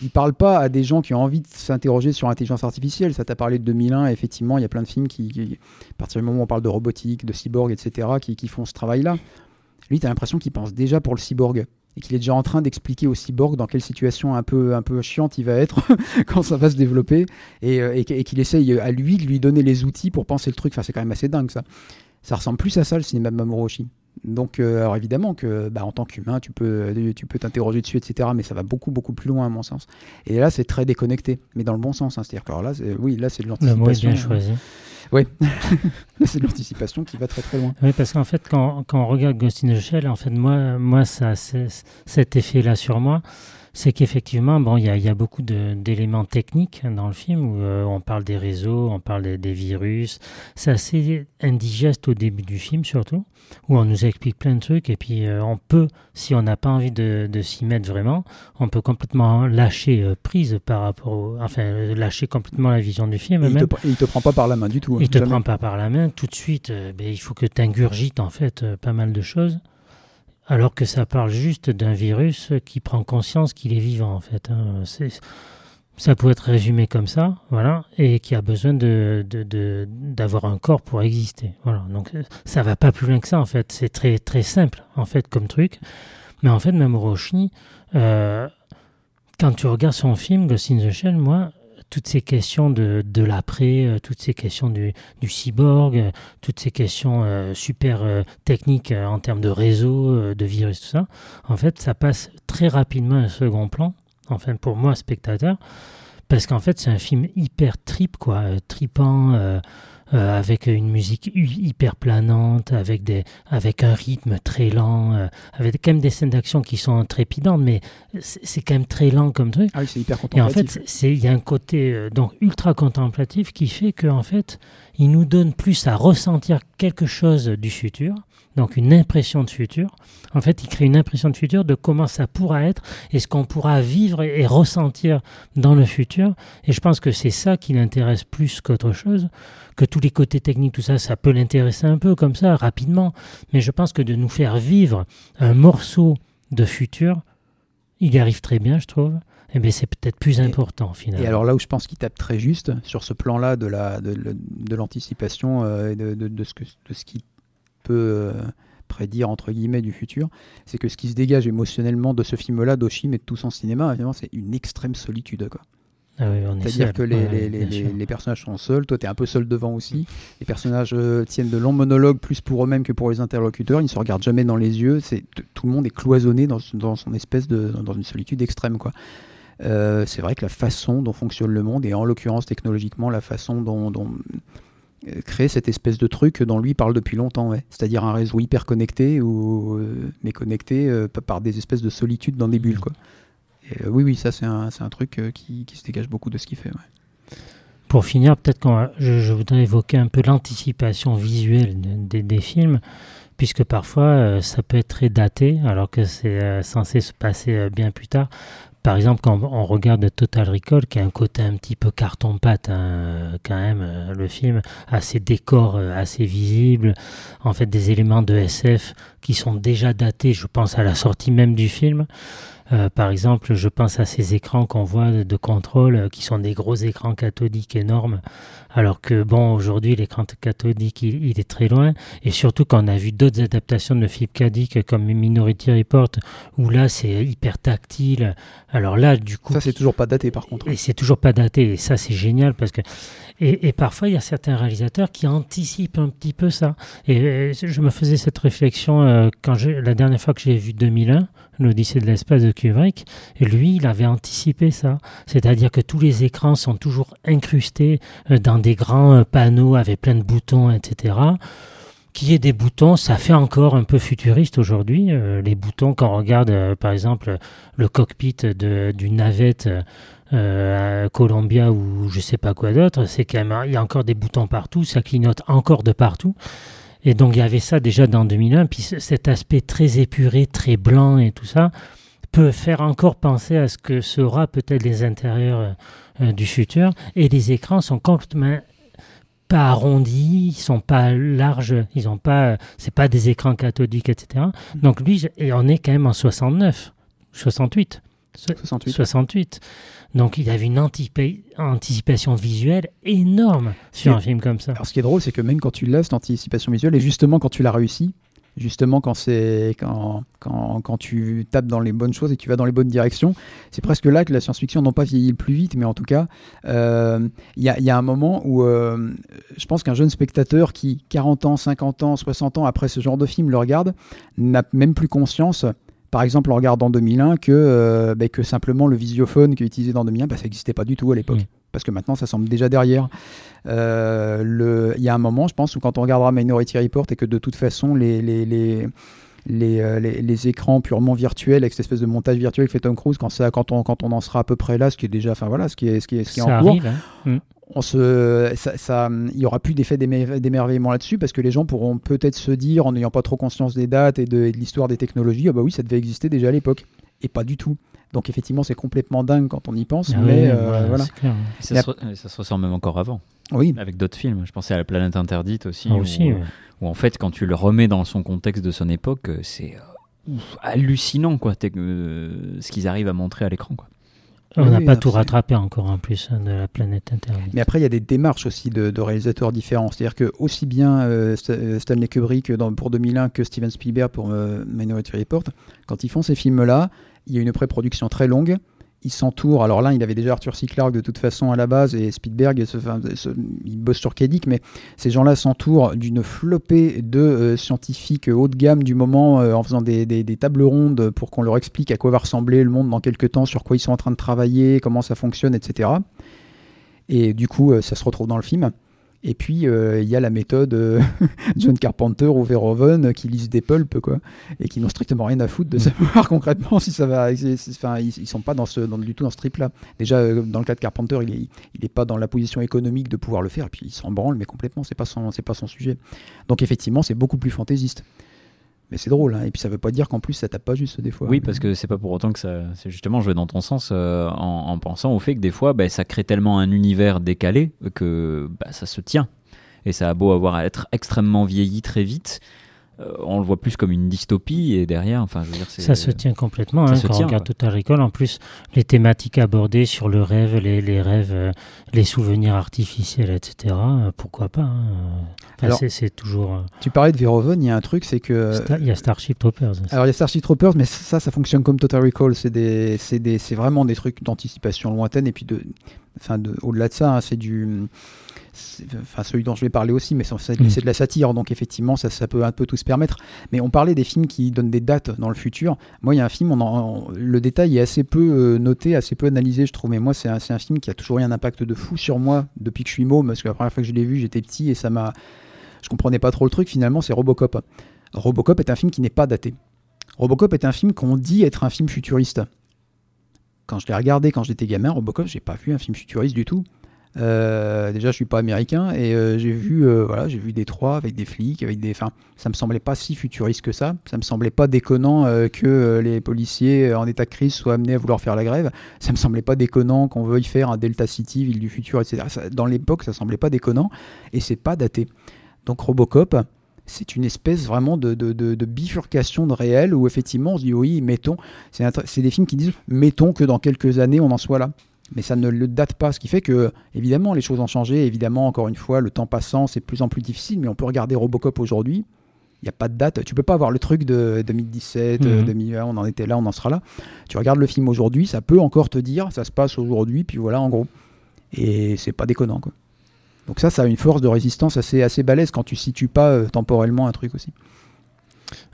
Il parle pas à des gens qui ont envie de s'interroger sur l'intelligence artificielle. Ça t'a parlé de 2001, effectivement, il y a plein de films qui, à partir du moment où on parle de robotique, de cyborg, etc., qui, qui font ce travail-là. Lui, tu as l'impression qu'il pense déjà pour le cyborg et qu'il est déjà en train d'expliquer au cyborg dans quelle situation un peu, un peu chiante il va être quand ça va se développer et, euh, et, qu'il essaye à lui de lui donner les outils pour penser le truc. Enfin, c'est quand même assez dingue ça. Ça ressemble plus à ça le cinéma de Mamoru Oshii. Donc, euh, alors évidemment que, bah, en tant qu'humain, tu peux, euh, tu peux t'interroger dessus, etc. Mais ça va beaucoup, beaucoup plus loin à mon sens. Et là, c'est très déconnecté, mais dans le bon sens. Hein. C'est-à-dire que là, oui, là, c'est de l'anticipation. Le mot est bien choisi. Oui, c'est l'anticipation qui va très très loin. Oui, parce qu'en fait, quand, quand, on regarde Ghost in the Shell, en fait, moi, moi ça, cet effet-là sur moi, c'est qu'effectivement, bon, il y a, y a, beaucoup d'éléments techniques dans le film où euh, on parle des réseaux, on parle des, virus. C'est assez indigeste au début du film, surtout, où on nous explique plein de trucs et puis euh, on peut, si on n'a pas envie de, de s'y mettre vraiment, on peut complètement lâcher euh, prise par rapport au, enfin, lâcher complètement la vision du film. Il, te, il te prend pas par la main du tout. Hein, il te prend pas par la main tout de suite. Ben, il faut que tu ingurgites en fait pas mal de choses alors que ça parle juste d'un virus qui prend conscience qu'il est vivant en fait. Hein. ça peut être résumé comme ça, voilà, et qui a besoin de, d'avoir un corps pour exister. Voilà, donc ça va pas plus loin que ça en fait. C'est très très simple en fait comme truc, mais en fait Mamoru euh, quand tu regardes son film Ghost in the Shell, moi, toutes ces questions de, de l'après, euh, toutes ces questions du, du cyborg, euh, toutes ces questions euh, super techniques en termes de réseau, de virus, tout ça, en fait, ça passe très rapidement à un second plan, enfin pour moi, spectateur, parce qu'en fait, c'est un film hyper trip, quoi, tripant. Euh, avec une musique hyper planante, avec, des, avec un rythme très lent, euh, avec quand même des scènes d'action qui sont trépidantes, mais c'est quand même très lent comme truc. Ah oui, c'est hyper contemplatif. Et en fait, il y a un côté euh, donc ultra contemplatif qui fait qu'en en fait, il nous donne plus à ressentir quelque chose du futur, donc une impression de futur. En fait, il crée une impression de futur de comment ça pourra être et ce qu'on pourra vivre et ressentir dans le futur. Et je pense que c'est ça qui l'intéresse plus qu'autre chose que tous les côtés techniques, tout ça, ça peut l'intéresser un peu comme ça, rapidement. Mais je pense que de nous faire vivre un morceau de futur, il y arrive très bien, je trouve. Eh bien, c'est peut-être plus important finalement. Et alors là où je pense qu'il tape très juste sur ce plan-là de la de, l'anticipation euh, et de, de, ce que de ce qui peut euh, prédire entre guillemets du futur, c'est que ce qui se dégage émotionnellement de ce film-là, d'Oshim et de tout son cinéma, c'est une extrême solitude. Quoi. Ah C'est-à-dire que les, les, les, personnages sont seuls, toi tu es un peu seul devant aussi. Les personnages euh, tiennent de longs monologues plus pour eux-mêmes que pour les interlocuteurs, ils ne se regardent jamais dans les yeux, c'est tout le monde est cloisonné dans, dans, son espèce de dans une solitude extrême quoi. Euh, c'est vrai que la façon dont fonctionne le monde et en l'occurrence technologiquement la façon dont, dont euh, créer cette espèce de truc dont lui parle depuis longtemps, c'est-à-dire un réseau hyper connecté, ou, euh, euh, par des espèces de solitude dans des bulles. Oui, oui, ça c'est un, truc qui, se dégage beaucoup de ce qu'il fait. Pour finir, peut-être que je, voudrais évoquer un peu l'anticipation visuelle des films puisque parfois ça peut être très daté alors que c'est censé se passer bien plus tard. Par exemple, quand on regarde Total Recall, qui a un côté un petit peu carton-pâte, hein, quand même, euh, le film a ses décors euh, assez visibles, en fait des éléments de SF qui sont déjà datés, je pense à la sortie même du film. Euh, par exemple, je pense à ces écrans qu'on voit de, contrôle, euh, qui sont des gros écrans cathodiques énormes, alors que bon, aujourd'hui, l'écran cathodique, il, est très loin, et surtout quand on a vu d'autres adaptations de Philippe Cadic, comme Minority Report, où là, c'est hyper tactile. Alors là, du coup... Ça, c'est toujours pas daté, par contre. Et c'est toujours pas daté, et ça, c'est génial, parce que... Et, parfois, il y a certains réalisateurs qui anticipent un petit peu ça. Et, euh, je me faisais cette réflexion quand la dernière fois que j'ai vu 2001, l'Odyssée de l'espace de Kubrick, lui, il avait anticipé ça. C'est-à-dire que tous les écrans sont toujours incrustés euh, dans des grands euh, panneaux avec plein de boutons, etc. Qu'il y ait des boutons, ça fait encore un peu futuriste aujourd'hui. Euh, les boutons, quand on regarde par exemple le cockpit d'une navette à Columbia ou je sais pas quoi d'autre, c'est quand même, il y a encore des boutons partout, ça clignote encore de partout. Et donc il y avait ça déjà dans 2001, puis cet aspect très épuré, très blanc et tout ça peut faire encore penser à ce que sera peut-être les intérieurs euh, du futur. Et les écrans sont complètement pas arrondis, ils sont pas larges, ils ont pas, c'est pas des écrans cathodiques, etc. Donc lui, et on est quand même en 69, 68. 68. 68. Donc il avait une anticipation visuelle énorme sur un film comme ça. Alors ce qui est drôle, c'est que même quand tu l'as, cette anticipation visuelle, et justement quand tu l'as réussi, justement quand c'est quand, quand, quand, tu tapes dans les bonnes choses et tu vas dans les bonnes directions, c'est presque là que la science-fiction non pas vieillit le plus vite, mais en tout cas, euh, il y, a, y, a, un moment où euh, je pense qu'un jeune spectateur qui 40 ans, 50 ans, 60 ans après ce genre de film le regarde, n'a même plus conscience par exemple en regardant 2001 que, euh, bah, que simplement le visiophone qui est utilisé dans 2001, bah, ça n'existait pas du tout à l'époque. Parce que maintenant, ça semble déjà derrière. Euh, il y a un moment, je pense, où quand on regardera Minority Report et que de toute façon, les, les, les les, euh, les, les, écrans purement virtuels avec cette espèce de montage virtuel que fait Tom Cruise quand ça quand on quand on en sera à peu près là ce qui est déjà enfin voilà ce qui est ce qui est, ce qui est en cours hein. On se ça, ça, il y aura plus d'effet d'émerveillement là-dessus parce que les gens pourront peut-être se dire en n'ayant pas trop conscience des dates et de, de l'histoire des technologies ah bah oui ça devait exister déjà à l'époque et pas du tout donc effectivement, c'est complètement dingue quand on y pense, ah mais euh, voilà. ça, se ça, se ressent même encore avant. Oui. Avec d'autres films. Je pensais à La Planète Interdite aussi. Ah, aussi où, en fait, quand tu le remets dans son contexte de son époque, euh, c'est euh, hallucinant quoi, ce qu'ils arrivent à montrer à l'écran. Quoi. On n'a pas tout rattrapé encore en plus hein, de la planète interdite. Mais après, il y a des démarches aussi de, réalisateurs différents. C'est-à-dire que aussi bien Stanley Kubrick dans, pour 2001 que Steven Spielberg pour Minority Report, quand ils font ces films-là, il y a une pré-production très longue. Il s'entoure. Alors là, il avait déjà Arthur C. Clarke de toute façon à la base et Spielberg, il bosse sur Kedic, mais ces gens-là s'entourent d'une flopée de euh, scientifiques haut de gamme du moment euh, en faisant des, tables rondes pour qu'on leur explique à quoi va ressembler le monde dans quelques temps, sur quoi ils sont en train de travailler, comment ça fonctionne, etc. Et du coup, euh, ça se retrouve dans le film. Et puis, euh, il y a la méthode euh, John Carpenter ou Verhoeven qui lisent des pulps, quoi, et qui n'ont strictement rien à foutre de mm. savoir concrètement si ça va. Enfin, ils, ne sont pas dans ce, dans, du tout dans ce trip-là. Déjà, euh, dans le cas de Carpenter, il n'est il est pas dans la position économique de pouvoir le faire, et puis il s'en branle, mais complètement, c'est pas son, c'est pas son sujet. Donc, effectivement, c'est beaucoup plus fantaisiste. Mais c'est drôle, hein. et puis ça veut pas dire qu'en plus ça tape pas juste des fois. Oui, parce que c'est pas pour autant que ça. C'est justement, je vais dans ton sens euh, en, pensant au fait que des fois, bah, ça crée tellement un univers décalé que bah, ça se tient. Et ça a beau avoir à être extrêmement vieilli très vite, euh, on le voit plus comme une dystopie et derrière, enfin, je veux dire, ça se tient complètement. Hein, quand on regarde Total Recall, en plus, les thématiques abordées sur le rêve, les, les rêves, euh, les souvenirs artificiels, etc. Euh, pourquoi pas hein. Alors, c'est toujours. Tu parlais de Verhoeven, il y a un truc, c'est que. il y a Starship Troopers. Alors il y a Starship Troopers, mais ça, ça fonctionne comme Total Recall. C'est des, c'est vraiment des trucs d'anticipation lointaine et puis de, enfin, de, au-delà de ça, hein, c'est du enfin celui dont je vais parler aussi, mais c'est mm. de la satire, donc effectivement ça, ça, peut un peu tout se permettre. Mais on parlait des films qui donnent des dates dans le futur. Moi, il y a un film, on le détail est assez peu euh, noté, assez peu analysé, je trouve. Mais moi, c'est un, un, film qui a toujours eu un impact de fou sur moi depuis que je suis môme, parce que la première fois que je l'ai vu, j'étais petit et ça m'a, je comprenais pas trop le truc. Finalement, c'est Robocop. Robocop est un film qui n'est pas daté. Robocop est un film qu'on dit être un film futuriste. Quand je l'ai regardé quand j'étais gamin, Robocop, j'ai pas vu un film futuriste du tout. Euh, déjà, je suis pas américain et euh, j'ai vu, euh, voilà, j'ai vu des trois avec des flics, avec des, enfin, ça me semblait pas si futuriste que ça. Ça me semblait pas déconnant que les policiers en état de crise soient amenés à vouloir faire la grève. Ça me semblait pas déconnant qu'on veuille faire un Delta City, ville du futur, etc. dans l'époque, ça semblait pas déconnant et c'est pas daté. Donc Robocop, c'est une espèce vraiment de, de, bifurcation de réel où effectivement on se dit oui, mettons, c'est des films qui disent mettons que dans quelques années on en soit là mais ça ne le date pas. Ce qui fait que, évidemment, les choses ont changé. Évidemment, encore une fois, le temps passant, c'est de plus en plus difficile. Mais on peut regarder Robocop aujourd'hui. Il n'y a pas de date. Tu peux pas avoir le truc de 2017, 2001, mhm. on en était là, on en sera là. Tu regardes le film aujourd'hui, ça peut encore te dire, ça se passe aujourd'hui, puis voilà, en gros. Et c'est pas déconnant, quoi. Donc ça, ça a une force de résistance assez, assez balèze quand tu situes pas euh, temporellement un truc aussi.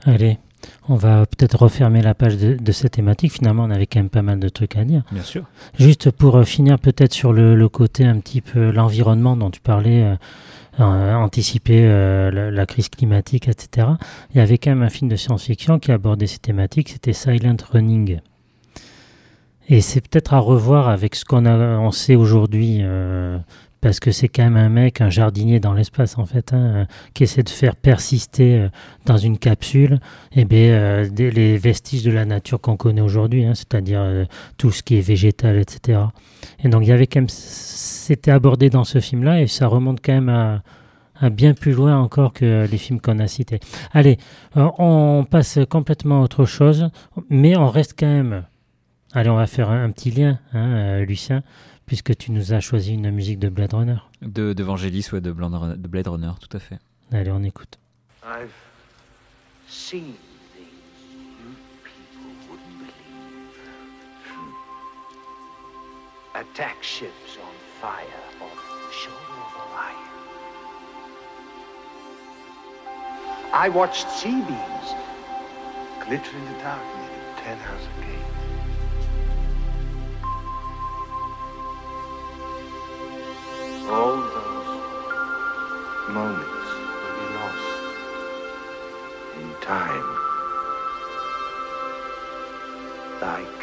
Allez, on va peut-être refermer la page de, cette thématique. Finalement, on avait quand même pas mal de trucs à dire. Bien sûr. Juste pour euh, finir peut-être sur le, côté un petit peu l'environnement dont tu parlais, euh, euh, anticiper la, crise climatique, etc. Il y avait quand même un film de science-fiction qui abordait ces thématiques. C'était Silent Running. Et c'est peut-être à revoir avec ce qu'on on sait aujourd'hui parce que c'est quand même un mec, un jardinier dans l'espace en fait, hein, euh, qui essaie de faire persister euh, dans une capsule eh bien, euh, les vestiges de la nature qu'on connaît aujourd'hui, hein, c'est-à-dire tout ce qui est végétal, etc. Et donc il y avait quand même, c'était abordé dans ce film-là et ça remonte quand même à, bien plus loin encore que les films qu'on a cités. Allez, on passe complètement à autre chose, mais on reste quand même. Allez, on va faire un, petit lien, hein, Lucien puisque tu nous as choisi une musique de Blade Runner. De d'Evangelis ou de, de Blade Runner, tout à fait. Allez, on écoute. I've seen things you people wouldn't believe. Attack ships on fire off the shoulder of Orion. I watched sea beams glitter in the dark near Ten House Gate. All those moments will be lost in time. Like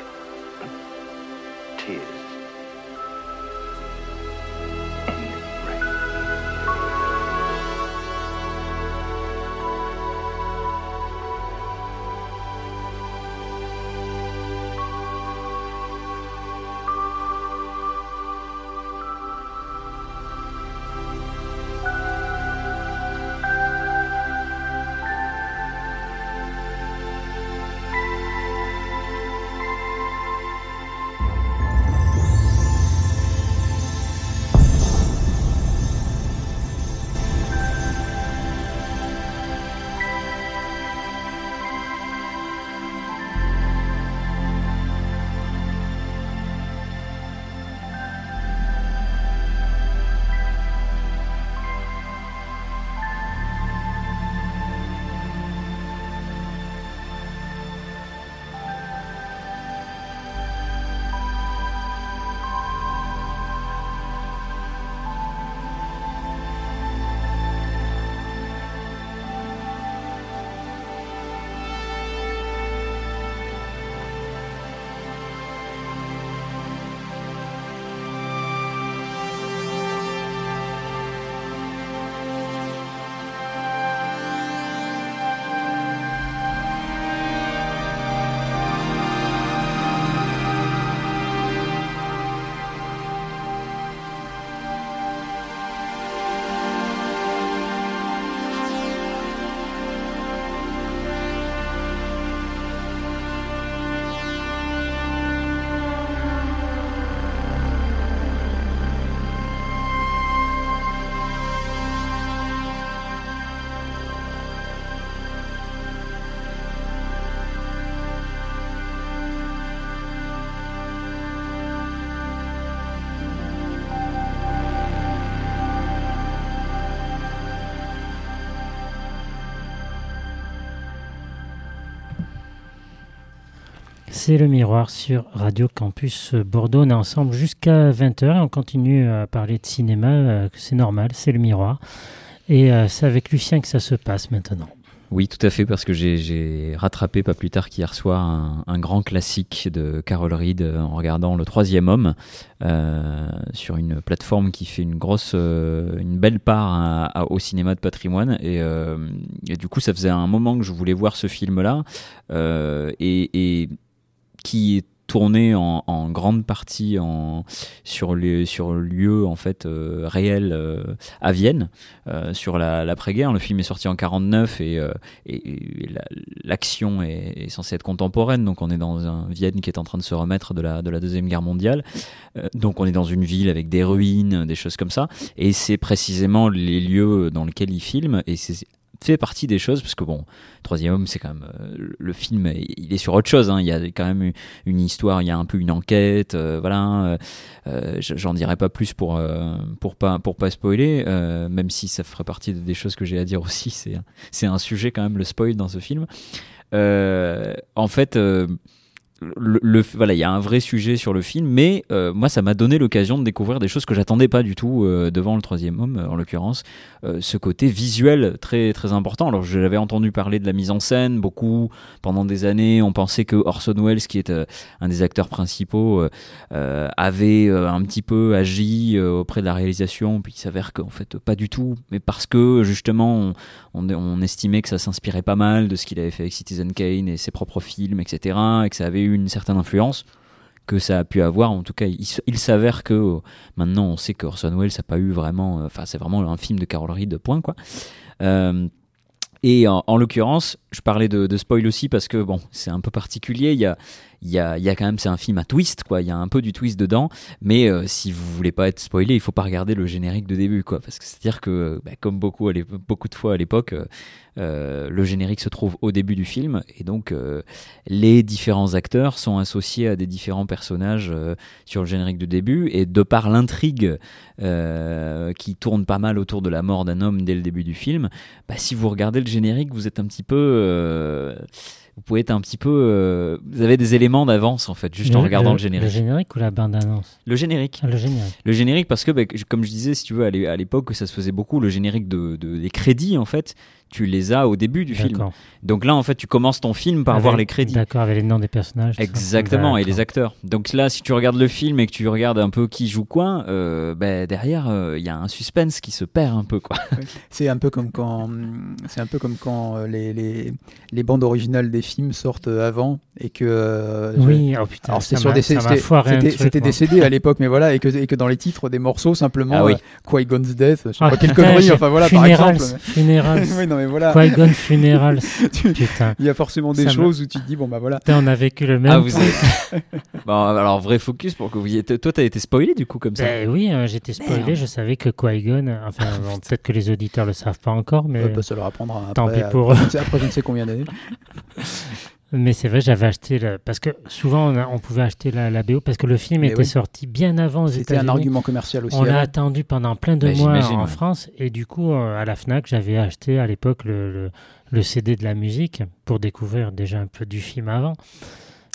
C'est le miroir sur Radio Campus Bordeaux. On est ensemble jusqu'à 20h et on continue à parler de cinéma. Euh, c'est normal, c'est le miroir. Et euh, c'est avec Lucien que ça se passe maintenant. Oui, tout à fait, parce que j'ai rattrapé pas plus tard qu'hier soir un, grand classique de Carol Reed euh, en regardant Le Troisième Homme sur une plateforme qui fait une grosse, une belle part au cinéma de patrimoine. Et, du coup, ça faisait un moment que je voulais voir ce film-là. et, et qui est tourné en, grande partie sur, les, sur lieu en fait euh, réel euh, à Vienne euh, sur l'après-guerre. le film est sorti en 49 et, et, l'action est, censée être contemporaine. Donc on est dans un Vienne qui est en train de se remettre de la, de la deuxième guerre mondiale. donc on est dans une ville avec des ruines, des choses comme ça. Et c'est précisément les lieux dans lesquels il filme et c'est fait partie des choses parce que bon troisième homme c'est quand même euh, le film il est sur autre chose hein. il y a quand même une histoire il y a un peu une enquête euh, voilà euh, j'en dirai pas plus pour pour pas pour pas spoiler même si ça ferait partie des choses que j'ai à dire aussi c'est c'est un sujet quand même le spoil dans ce film en fait le, voilà, il y a un vrai sujet sur le film, mais euh, moi, ça m'a donné l'occasion de découvrir des choses que j'attendais pas du tout euh, devant le troisième homme, en l'occurrence, euh, ce côté visuel très très important. Alors, j'avais entendu parler de la mise en scène beaucoup pendant des années. On pensait que Orson Welles, qui est un des acteurs principaux, avait un petit peu agi auprès de la réalisation, puis il s'avère qu'en fait pas du tout, mais parce que justement on, on estimait que ça s'inspirait pas mal de ce qu'il avait fait avec Citizen Kane et ses propres films, etc., et que ça avait une certaine influence que ça a pu avoir. En tout cas, il, s'avère que euh, maintenant on sait que Orson Welles n'a pas eu vraiment. Euh, enfin, c'est vraiment un film de Carol Reed, point quoi. Euh, et en, l'occurrence, je parlais de, de, spoil aussi parce que bon, c'est un peu particulier. Il y a, il y a, quand même, c'est un film à twist, quoi. Il y a un peu du twist dedans, mais euh, si vous voulez pas être spoilé, il faut pas regarder le générique de début, quoi. Parce que c'est-à-dire que, bah, comme beaucoup, beaucoup de fois à l'époque, euh, euh, le générique se trouve au début du film, et donc les différents acteurs sont associés à des différents personnages sur le générique de début, et de par l'intrigue qui tourne pas mal autour de la mort d'un homme dès le début du film, bah, si vous regardez le générique, vous êtes un petit peu vous pouvez être un petit peu. Euh, vous avez des éléments d'avance en fait, juste en regardant le, générique. Le générique ou la bande-annonce Le générique. Ah, le générique. Le générique parce que, bah, comme je disais, si tu veux, à l'époque, ça se faisait beaucoup, le générique de, des crédits en fait tu les as au début du film. Donc là, en fait, tu commences ton film par voir les crédits. D'accord, avec les noms des personnages. Exactement, et les acteurs. Donc là, si tu regardes le film et que tu regardes un peu qui joue quoi, euh, ben, derrière, il euh, y a un suspense qui se perd un peu. quoi. C'est un peu comme quand, c'est un peu comme quand euh, les, les, les, bandes originales des films sortent avant et que. oui, oh putain, alors sur des C'était des CD à l'époque, mais voilà, et que, et que dans les titres des morceaux, simplement, ah, oui. Qui-Gon's Death, je sais ah, pas quelle connerie, enfin voilà, par exemple. Funerals. mais voilà. Qui-Gon Funeral. Putain. Il y a forcément des choses où tu te dis, bon bah voilà. on a vécu le même. Ah, vous bon, alors, vrai focus pour que vous y Toi, t'as été spoilé du coup comme ça ben, Oui, euh, j'étais spoilé. Je savais que Qui-Gon. Enfin, peut-être que les auditeurs le savent pas encore, mais. Bah, ça leur apprendra après. Tant pis pour eux. Après, je ne sais combien d'années. Mais c'est vrai, j'avais acheté parce que souvent on, pouvait acheter la, la, BO parce que le film était sorti bien avant aux C'était un argument commercial aussi. On l'a attendu pendant plein de mois en France et du coup euh, à la Fnac j'avais acheté à l'époque le, le, CD de la musique pour découvrir déjà un peu du film avant.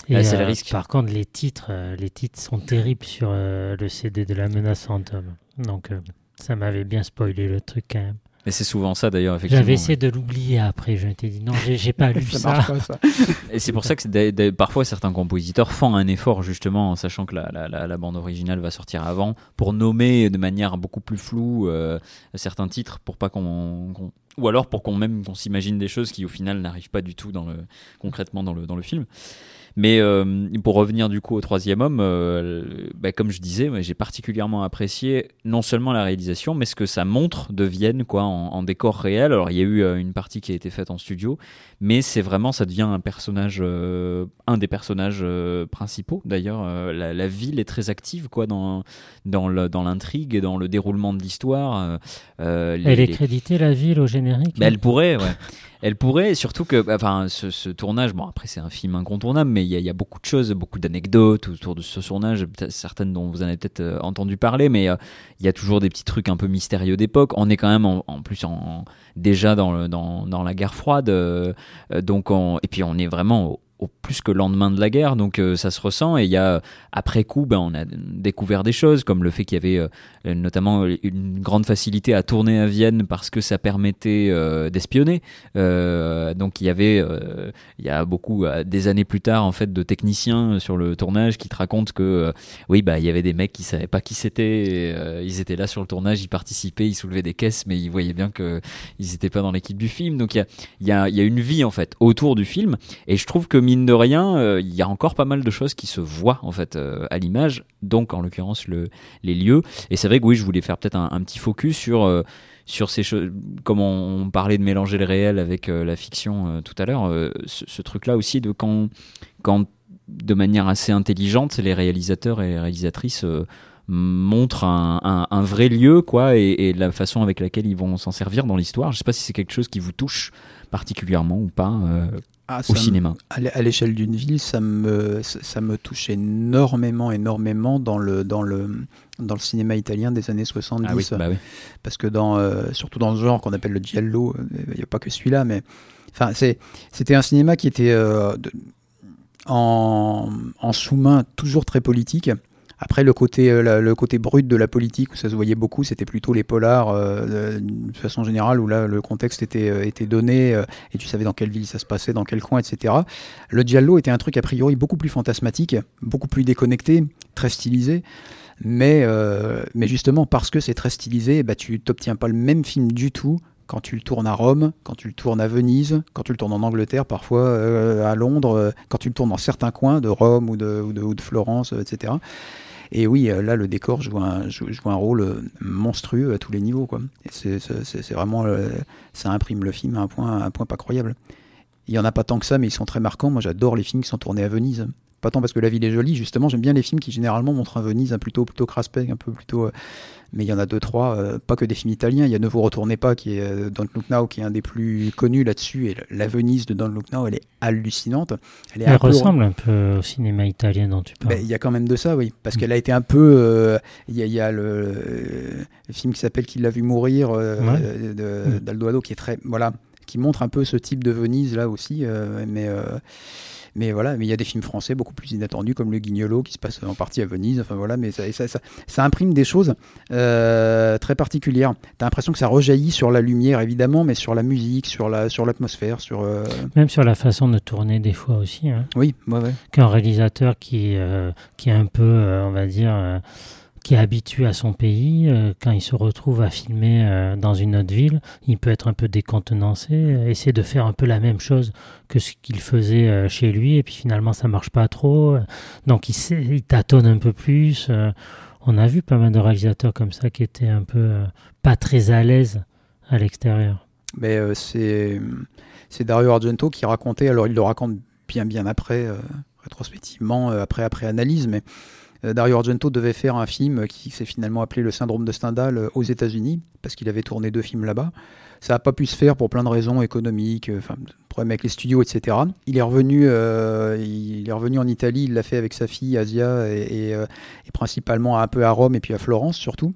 Et, c'est le euh, risque. Par contre les titres, euh, les titres sont terribles sur le CD de la menace fantôme. Donc ça m'avait bien spoilé le truc quand même. Mais c'est souvent ça d'ailleurs, effectivement. J'avais essayé de l'oublier après, je m'étais dit non, j'ai pas lu ça. ça. Et c'est pour ça que parfois certains compositeurs font un effort justement en sachant que la, la, la, bande originale va sortir avant pour nommer de manière beaucoup plus floue euh, certains titres pour pas qu'on. ou alors pour qu'on même qu'on s'imagine des choses qui au final n'arrivent pas du tout dans le, concrètement dans le, dans le film. Mais euh, pour revenir du coup au troisième homme, euh, bah, comme je disais, j'ai particulièrement apprécié non seulement la réalisation, mais ce que ça montre de Vienne quoi, en, décor réel. Alors il y a eu euh, une partie qui a été faite en studio, mais c'est vraiment, ça devient un personnage, un des personnages principaux. D'ailleurs, la, ville est très active quoi, dans, dans l'intrigue et dans le déroulement de l'histoire. Elle est créditée la ville au générique bah, Elle pourrait, ouais. Elle pourrait, surtout que, enfin, ce, tournage, bon, après, c'est un film incontournable, mais il y, a beaucoup de choses, beaucoup d'anecdotes autour de ce tournage, certaines dont vous en avez peut-être euh, entendu parler, mais euh, il y a toujours des petits trucs un peu mystérieux d'époque. On est quand même en, plus déjà dans, la guerre froide, euh, donc et puis on est vraiment plus que le lendemain de la guerre, donc euh, ça se ressent. Et il y a, après coup, ben, on a découvert des choses, comme le fait qu'il y avait euh, notamment une grande facilité à tourner à Vienne parce que ça permettait euh, d'espionner. donc il y avait, il y a beaucoup, des années plus tard, en fait, de techniciens sur le tournage qui te racontent que, oui, bah, il y avait des mecs qui savaient pas qui c'était, ils étaient là sur le tournage, ils participaient, ils soulevaient des caisses, mais ils voyaient bien que ils n'étaient pas dans l'équipe du film. Donc il y a, y, y a une vie, en fait, autour du film. Et je trouve que de rien, euh, il y a encore pas mal de choses qui se voient en fait euh, à l'image, donc en l'occurrence le, les lieux. Et c'est vrai que oui, je voulais faire peut-être un, petit focus sur euh, sur ces choses, comme on, parlait de mélanger le réel avec la fiction tout à l'heure, ce, truc-là aussi de quand quand de manière assez intelligente, les réalisateurs et les réalisatrices montrent un, un, vrai lieu quoi et, la façon avec laquelle ils vont s'en servir dans l'histoire. Je sais pas si c'est quelque chose qui vous touche particulièrement ou pas ah, au cinéma À l'échelle d'une ville, ça me, ça me touche énormément, énormément dans le, dans le, dans le cinéma italien des années 70. Ah bah Parce que dans, euh, surtout dans ce genre qu'on appelle le giallo, il n'y a pas que celui-là, mais enfin, c'était un cinéma qui était euh, en, en sous-main toujours très politique. Après, le côté, euh, le côté brut de la politique, où ça se voyait beaucoup, c'était plutôt les polars, euh, de façon générale, où là, le contexte était, euh, était donné, et tu savais dans quelle ville ça se passait, dans quel coin, etc. Le Giallo était un truc, a priori, beaucoup plus fantasmatique, beaucoup plus déconnecté, très stylisé. Mais, mais justement, parce que c'est très stylisé, bah, tu n'obtiens pas le même film du tout quand tu le tournes à Rome, quand tu le tournes à Venise, quand tu le tournes en Angleterre, parfois à Londres, quand tu le tournes dans certains coins de Rome ou de, ou de Florence, etc. Et oui, euh, là, le décor joue un, rôle euh, monstrueux à tous les niveaux. C'est, vraiment, euh, ça imprime le film à un point, un point pas croyable. Il y en a pas tant que ça, mais ils sont très marquants. Moi, j'adore les films qui sont tournés à Venise. Pas tant parce que la ville est jolie, justement. J'aime bien les films qui généralement montrent un Venise un plutôt plutôt craspec, un peu plutôt mais il y en a deux, trois, euh, pas que des films italiens. Il y a Ne vous retournez pas, qui est euh, Don't Look Now, qui est un des plus connus là-dessus. Et la Venise de Don't Look Now, elle est hallucinante. Elle, ressemble un peu au cinéma italien dont tu parles. Ben, il y a quand même de ça, oui. Parce mm. qu'elle a été un peu. Euh, il y, a, le, film qui s'appelle Qui l'a vu mourir, mm. d'Aldo qui est très. Voilà, qui montre un peu ce type de Venise là aussi. mais. Mais voilà, mais il y a des films français beaucoup plus inattendus comme Le Guignolo qui se passe en partie à Venise. Enfin voilà, mais ça, ça, ça, imprime des choses euh, très particulières. T'as l'impression que ça rejaillit sur la lumière évidemment, mais sur la musique, sur la sur l'atmosphère, sur euh, même sur la façon de tourner des fois aussi. Hein. Oui, ouais, ouais. Qu'un réalisateur qui euh, qui est un peu, on va dire qui est habitué à son pays, euh, quand il se retrouve à filmer euh, dans une autre ville, il peut être un peu décontenancé, euh, essayer de faire un peu la même chose que ce qu'il faisait chez lui, et puis finalement ça marche pas trop, donc il, il tâtonne un peu plus. on a vu pas mal de réalisateurs comme ça qui étaient un peu pas très à l'aise à l'extérieur. Mais c'est c'est Dario Argento qui racontait, alors il le raconte bien bien après, rétrospectivement, après après analyse, mais Dario Argento devait faire un film qui s'est finalement appelé Le syndrome de Stendhal euh, aux États-Unis, parce qu'il avait tourné deux films là-bas. Ça n'a pas pu se faire pour plein de raisons économiques, euh, enfin, problèmes avec les studios, etc. Il est revenu, il est revenu en Italie, il l'a fait avec sa fille Asia et, principalement un peu à Rome et puis à Florence surtout.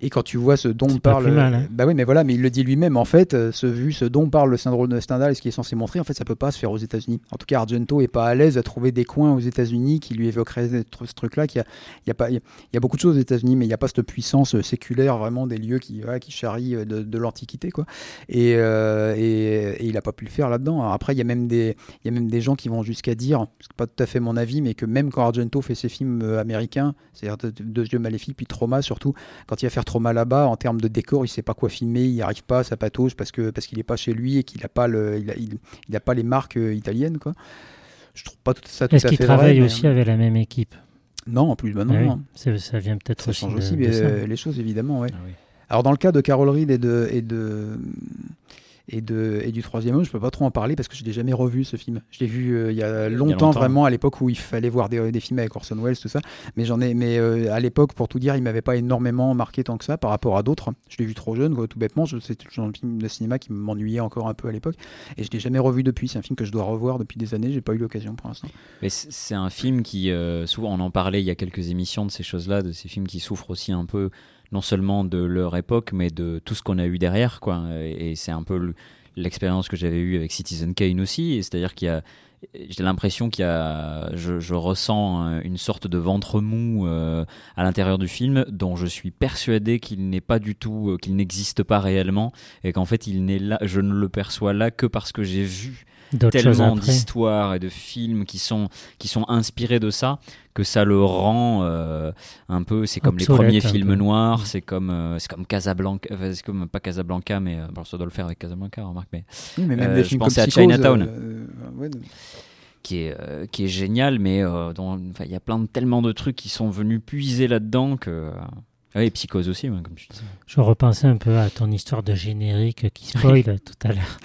Et quand tu vois ce dont parle, hein. bah oui, mais voilà, mais il le dit lui-même en fait, euh, ce vu, ce dont parle le syndrome de Stendhal, ce qui est censé montrer, en fait, ça peut pas se faire aux États-Unis. En tout cas, Argento est pas à l'aise à trouver des coins aux États-Unis qui lui évoqueraient ce truc-là. Qu'il y a, pas, il y a beaucoup de choses aux États-Unis, mais il n'y a pas cette puissance euh, séculaire vraiment des lieux qui, qui charrient euh, de, l'Antiquité, quoi. Et, et, il a pas pu le faire là-dedans. Après, il y a même des, il y a même des gens qui vont jusqu'à dire, c'est pas tout à fait mon avis, mais que même quand Argento fait ses films américains, c'est-à-dire Deux yeux maléfiques, puis Trauma surtout, quand il va faire Trauma là-bas, en termes de décor, il sait pas quoi filmer, il n'y arrive pas, ça patauge parce que parce qu'il est pas chez lui et qu'il n'a pas le, il a, il, a pas les marques euh, italiennes quoi. Je trouve pas tout ça tout Est-ce qu'il travaille aussi avec la même équipe? Non, en plus, bah non. Ah non. Ça, vient peut-être ça aussi change aussi les choses évidemment, ouais. Ah Alors dans le cas de Carol Reed et de et de et, de, et du troisième homme, je peux pas trop en parler parce que je l'ai jamais revu ce film. Je l'ai vu euh, il, y a longtemps, vraiment à l'époque où il fallait voir des, des, films avec Orson Welles, tout ça. Mais j'en ai, mais euh, à l'époque, pour tout dire, il m'avait pas énormément marqué tant que ça par rapport à d'autres. Je l'ai vu trop jeune, tout bêtement. C'est toujours un film de cinéma qui m'ennuyait encore un peu à l'époque et je l'ai jamais revu depuis. C'est un film que je dois revoir depuis des années. J'ai pas eu l'occasion pour l'instant. Mais c'est un film qui, euh, souvent, on en parlait il y a quelques émissions de ces choses-là, de ces films qui souffrent aussi un peu non seulement de leur époque, mais de tout ce qu'on a eu derrière. Quoi. Et, c'est un peu l'expérience que j'avais eue avec Citizen Kane aussi. C'est-à-dire qu'il y a j'ai l'impression qu'il y a, je, je, ressens une sorte de ventre mou euh, à l'intérieur du film, dont je suis persuadé qu'il n'est pas du tout, euh, qu'il n'existe pas réellement, et qu'en fait il n'est là, je ne le perçois là que parce que j'ai vu tellement d'histoires et de films qui sont qui sont inspirés de ça que ça le rend euh, un peu c'est comme les premiers films noirs c'est comme euh, c'est comme Casablanca c'est comme pas Casablanca mais euh, bon, ça doit le faire avec Casablanca remarque mais, oui, mais même je pensais à Chinatown. ouais, qui est qui est génial mais il y a plein de tellement de trucs qui sont venus puiser là-dedans que ah oui, Psychose aussi, comme tu disais. Je repensais un peu à ton histoire de générique qui spoil tout à l'heure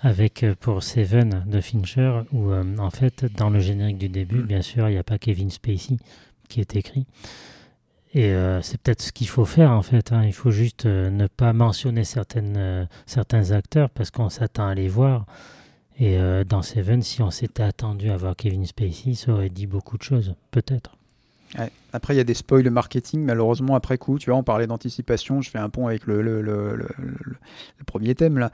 avec euh, pour Seven de Fincher, où euh, en fait, dans le générique du début, mm. bien sûr, il n'y a pas Kevin Spacey qui est écrit. Et euh, c'est peut-être ce qu'il faut faire en fait. Hein. Il faut juste ne pas mentionner certaines, certains acteurs parce qu'on s'attend à les voir. Et dans Seven, si on s'était attendu à voir Kevin Spacey, ça aurait dit beaucoup de choses, peut-être. Après, il y a des spoils marketing, malheureusement, après coup. Tu vois, on parlait d'anticipation. Je fais un pont avec le, le, le, le premier thème là.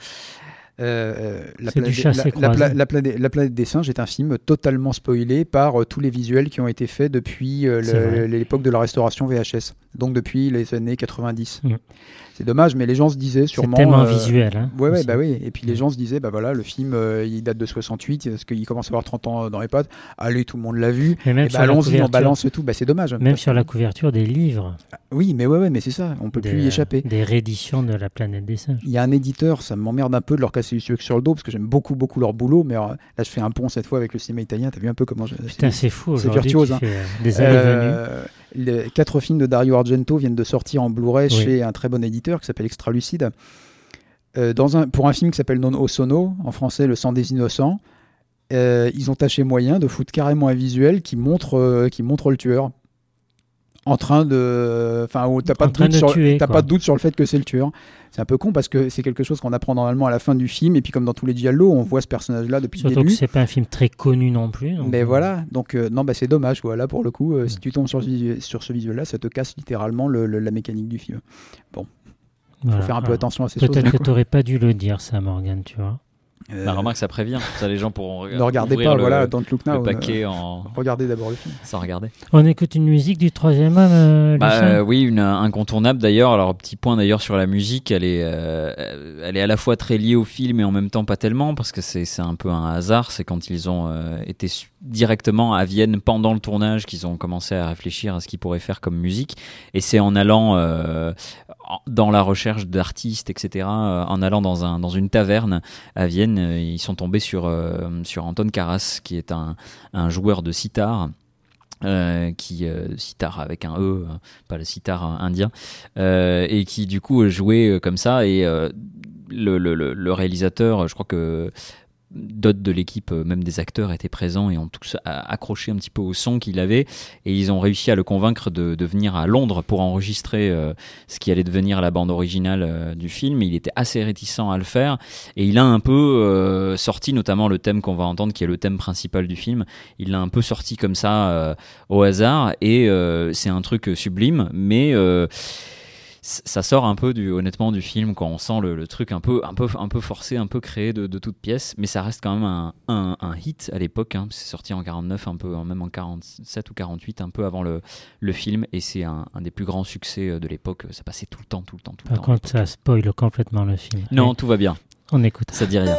Euh, la, planète, la, planète, des singes est un film totalement spoilé par euh, tous les visuels qui ont été faits depuis euh, l'époque de la restauration VHS, donc depuis les années 90. C'est dommage, mais les gens se disaient sûrement. C'est tellement visuel. Hein, ouais, ouais, bah oui. Et puis les gens se disaient, bah voilà, le film, il date de 68, parce qu'il commence à avoir 30 ans dans les pattes? Allez, tout le monde l'a vu. Et même bah, allons-y, on balance tout. Bah, c'est dommage. Même sur la couverture des livres. Oui, mais ouais, ouais mais c'est ça. On peut plus y échapper. Des rééditions de la planète des singes. Il y a un éditeur, ça m'emmerde un peu de leur casser sur le dos parce que j'aime beaucoup beaucoup leur boulot mais euh, là je fais un pont cette fois avec le cinéma italien t'as vu un peu comment je... Putain c'est fou c'est virtuose hein. Euh, des euh, les quatre films de Dario Argento viennent de sortir en Blu-ray chez un très bon éditeur qui s'appelle Extra Lucide. Dans un, pour un film qui s'appelle Non Osono en français Le sang des innocents ils ont tâché moyen de foutre carrément un visuel qui montre, qui montre le tueur en train de enfin t'as pas de doute sur pas de doute sur le fait que c'est le tueur. C'est un peu con parce que c'est quelque chose qu'on apprend normalement à la fin du film. Et puis comme dans tous les dialogues on voit ce personnage là depuis le début que c'est pas un film très connu non plus mais euh. voilà. Donc euh, non bah c'est dommage voilà pour le coup euh, si tu tombes sur, sur ce visuel là ça te casse littéralement le, la mécanique du film. Bon. Faut faire un peu attention à ces choses peut-être que t'aurais pas dû le dire ça Morgan tu vois euh... Bah, remarque, ça prévient. Ça, les gens pourront Ne regardez pas, le, voilà, Don't Look Now. Le paquet en... Regardez d'abord le film. Sans regarder. On écoute une musique du troisième homme, euh, bah, Oui, une incontournable d'ailleurs. Alors, petit point d'ailleurs sur la musique, elle est, euh, elle est à la fois très liée au film et en même temps pas tellement, parce que c'est un peu un hasard. C'est quand ils ont euh, été directement à Vienne pendant le tournage qu'ils ont commencé à réfléchir à ce qu'ils pourraient faire comme musique. Et c'est en allant euh, dans la recherche d'artistes, etc., euh, en allant dans, un, dans une taverne à Vienne, euh, ils sont tombés sur, sur Anton Karas, qui est un, un joueur de sitar. qui sitar avec un e pas le sitar indien et qui du coup jouait comme ça et le, le, le, réalisateur je crois que d'autres de l'équipe, euh, même des acteurs, étaient présents et ont tous accroché un petit peu au son qu'il avait. Et ils ont réussi à le convaincre de, de venir à Londres pour enregistrer euh, ce qui allait devenir la bande originale euh, du film. Il était assez réticent à le faire. Et il a un peu sorti, notamment le thème qu'on va entendre, qui est le thème principal du film. Il l'a un peu sorti comme ça au hasard. Et c'est un truc sublime. Mais ça sort un peu du, honnêtement du film quand on sent le, truc un peu, un peu, un peu forcé, un peu créé de, de toutes pièces, mais ça reste quand même un, un, hit à l'époque. Hein. C'est sorti en 49, un peu, même en 47 ou 48, un peu avant le, le film, et c'est un, des plus grands succès euh, de l'époque. Ça passait tout le temps, tout le temps, tout le temps. Par contre, ça spoil complètement le film. Non, tout va bien. On écoute. Ça dit rien.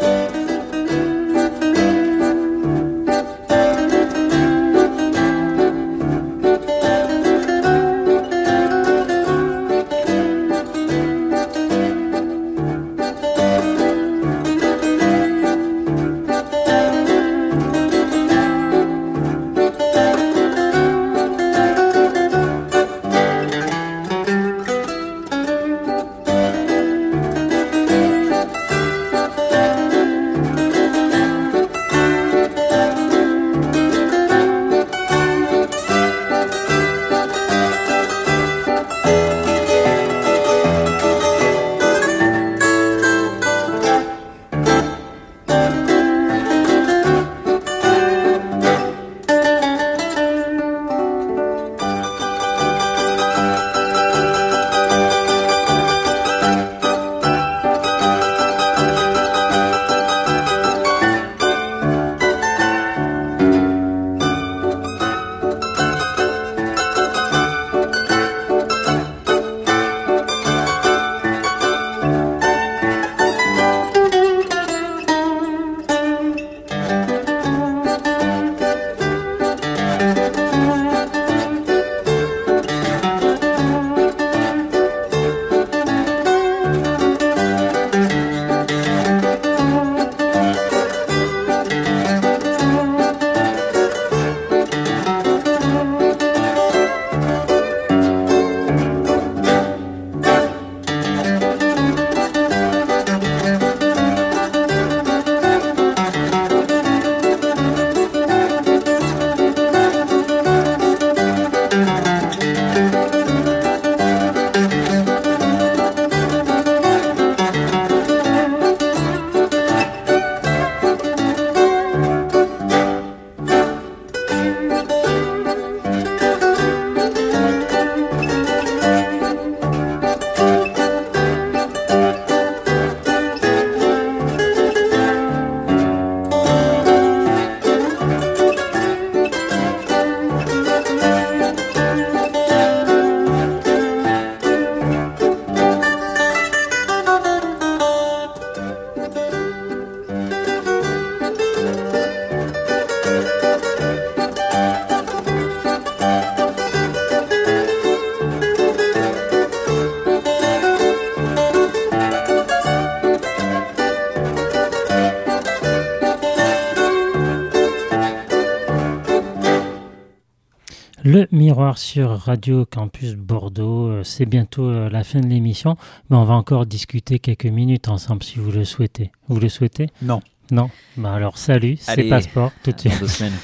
Le miroir sur Radio Campus Bordeaux, euh, c'est bientôt euh, la fin de l'émission, mais on va encore discuter quelques minutes ensemble si vous le souhaitez. Vous le souhaitez? Non. Non bah Alors salut, c'est Passeport tout de suite. deux semaines.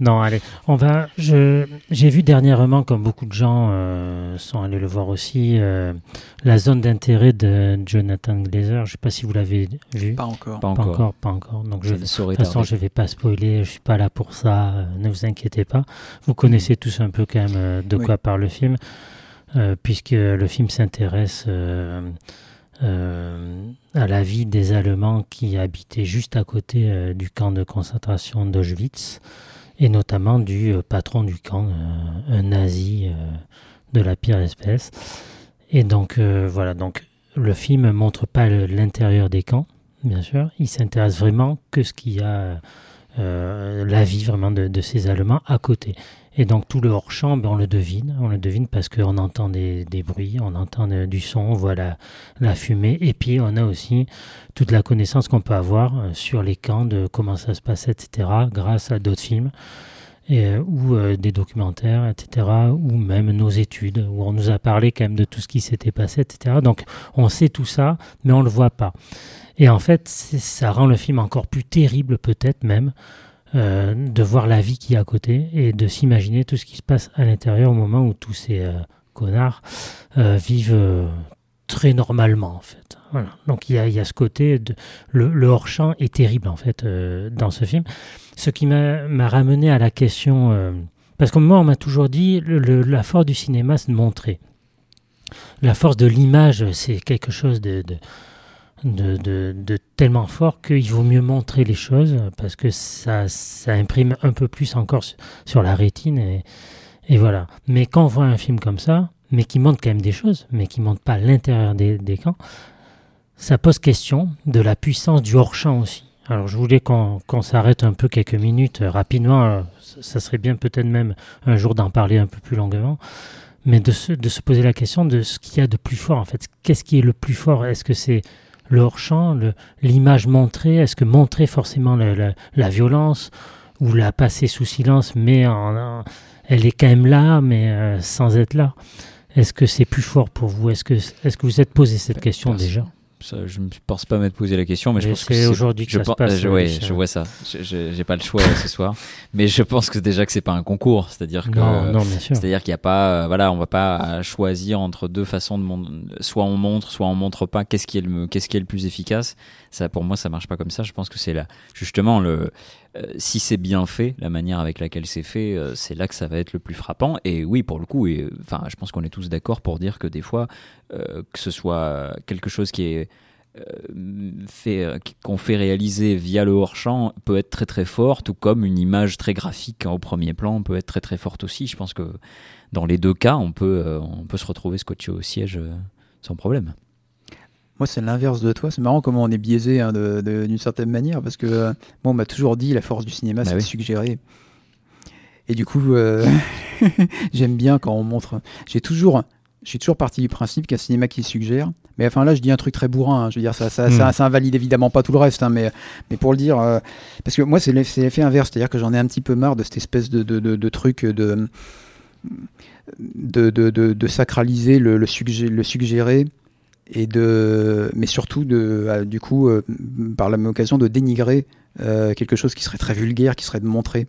Non, allez, on va. Je j'ai vu dernièrement, comme beaucoup de gens euh, sont allés le voir aussi, euh, la zone d'intérêt de Jonathan Glazer. Je sais pas si vous l'avez vu. Pas encore. Pas Pas encore. encore, pas encore. Donc je, Je de ne toute façon, je vais pas spoiler. Je suis pas là pour ça. euh, ne vous inquiétez pas. Vous connaissez tous un peu quand même euh, de Oui. quoi parle le film, euh, puisque le film s'intéresse. Euh, à la vie des Allemands qui habitaient juste à côté euh, du camp de concentration d'Auschwitz et notamment du euh, patron du camp, un nazi de la pire espèce. Et donc voilà, donc le film montre pas l'intérieur des camps, bien sûr. Il s'intéresse vraiment que ce qu'il y a, la vie vraiment de ces Allemands à côté. Et donc tout le hors-champ, ben, on le devine, on le devine parce qu'on entend des, bruits, on entend euh, du son, on voit la, fumée, et puis on a aussi toute la connaissance qu'on peut avoir euh, sur les camps, de comment ça se passe, etc., grâce à d'autres films, euh, ou des documentaires, etc., ou même nos études, où on nous a parlé quand même de tout ce qui s'était passé, etc. Donc on sait tout ça, mais on ne le voit pas. Et en fait, ça rend le film encore plus terrible, peut-être même, euh, de voir la vie qui est à côté et de s'imaginer tout ce qui se passe à l'intérieur au moment où tous ces euh, connards euh, vivent très normalement, en fait. Donc il y a, y a ce côté, de, le, hors-champ est terrible, en fait, dans ce film. Ce qui m'a ramené à la question, parce que moi, on m'a toujours dit, le- la force du cinéma, c'est de montrer. La force de l'image, c'est quelque chose de, de, tellement fort qu'il vaut mieux montrer les choses parce que ça, imprime un peu plus encore sur, la rétine. Et, voilà. Mais quand on voit un film comme ça, mais qui montre quand même des choses, mais qui montre pas l'intérieur des, camps, ça pose question de la puissance du hors-champ aussi. Alors je voulais qu'on s'arrête un peu quelques minutes euh, rapidement. Ça- ça serait bien peut-être même un jour d'en parler un peu plus longuement mais de se, de se poser la question de ce qu'il y a de plus fort en fait. Qu'est-ce qui est le plus fort? Est-ce que c'est le hors-champ, le- l'image montrée Est-ce que montrer forcément la, la- la violence ou la passer sous silence, mais en- en- elle est quand même là, mais euh, sans être là? Est-ce que c'est plus fort pour vous? Est-ce que, est-ce que vous êtes posé cette question Perso- déjà? Ça, je ne pense pas m'être posé la question, mais je pense que c'est aujourd'hui que je ça se pen- passe, je, euh, ouais, je vois ça. Je- J'ai pas le choix ce soir, mais je pense que déjà que c'est pas un concours, c'est-à-dire que Non, non, c'est-à-dire qu'il n'y a pas, euh, voilà, on va pas euh, choisir entre deux façons de mon... soit on montre, soit on montre pas. Qu'est-ce qui est le, qu'est-ce qui est le plus efficace Ça, pour moi, ça marche pas comme ça. Je pense que c'est là, justement le, euh, si c'est bien fait, la manière avec laquelle c'est fait, euh, c'est là que ça va être le plus frappant. Et oui, pour le coup, et, enfin, je pense qu'on est tous d'accord pour dire que des fois, euh, que ce soit quelque chose qui est qu'on fait réaliser via le hors-champ peut être très très fort, tout comme une image très graphique au premier plan peut être très très forte aussi. Je pense que dans les deux cas, on peut, on peut se retrouver scotché au siège sans problème. Moi, c'est l'inverse de toi. C'est marrant comment on est biaisé hein, d'une certaine manière, parce que euh, moi, on m'a toujours dit la force du cinéma, Bah c'est oui. de suggérer. Et du coup, euh, j'aime bien quand on montre. J'ai toujours, suis toujours parti du principe qu'un cinéma qui suggère. Mais enfin là, je dis un truc très bourrin. hein. Je veux dire, ça, ça, Mm. ça, ça invalide évidemment pas tout le reste, hein, mais, mais pour le dire, euh, parce que moi, c'est l'eff- c'est l'effet inverse, c'est-à-dire que j'en ai un petit peu marre de cette espèce de, de, de, de truc de de, de, de, de sacraliser le, le, suggé- le suggéré et de mais surtout de euh, du coup euh, par la même occasion de dénigrer euh, quelque chose qui serait très vulgaire qui serait de montrer.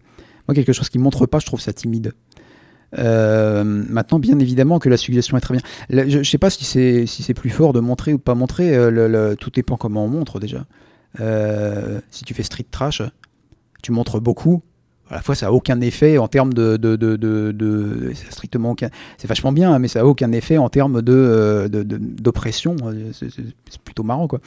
Moi quelque chose qui montre pas je trouve ça timide. Maintenant bien évidemment que la suggestion est très bien. Je, je sais pas si c'est si c'est plus fort de montrer ou pas montrer tout dépend comment on montre déjà. Si tu fais street trash tu montres beaucoup à la fois ça a aucun effet en termes de, de, de, de, strictement aucun c'est vachement bien hein, mais ça a aucun effet en termes de euh, d'oppression. C'est- c'est plutôt marrant quoi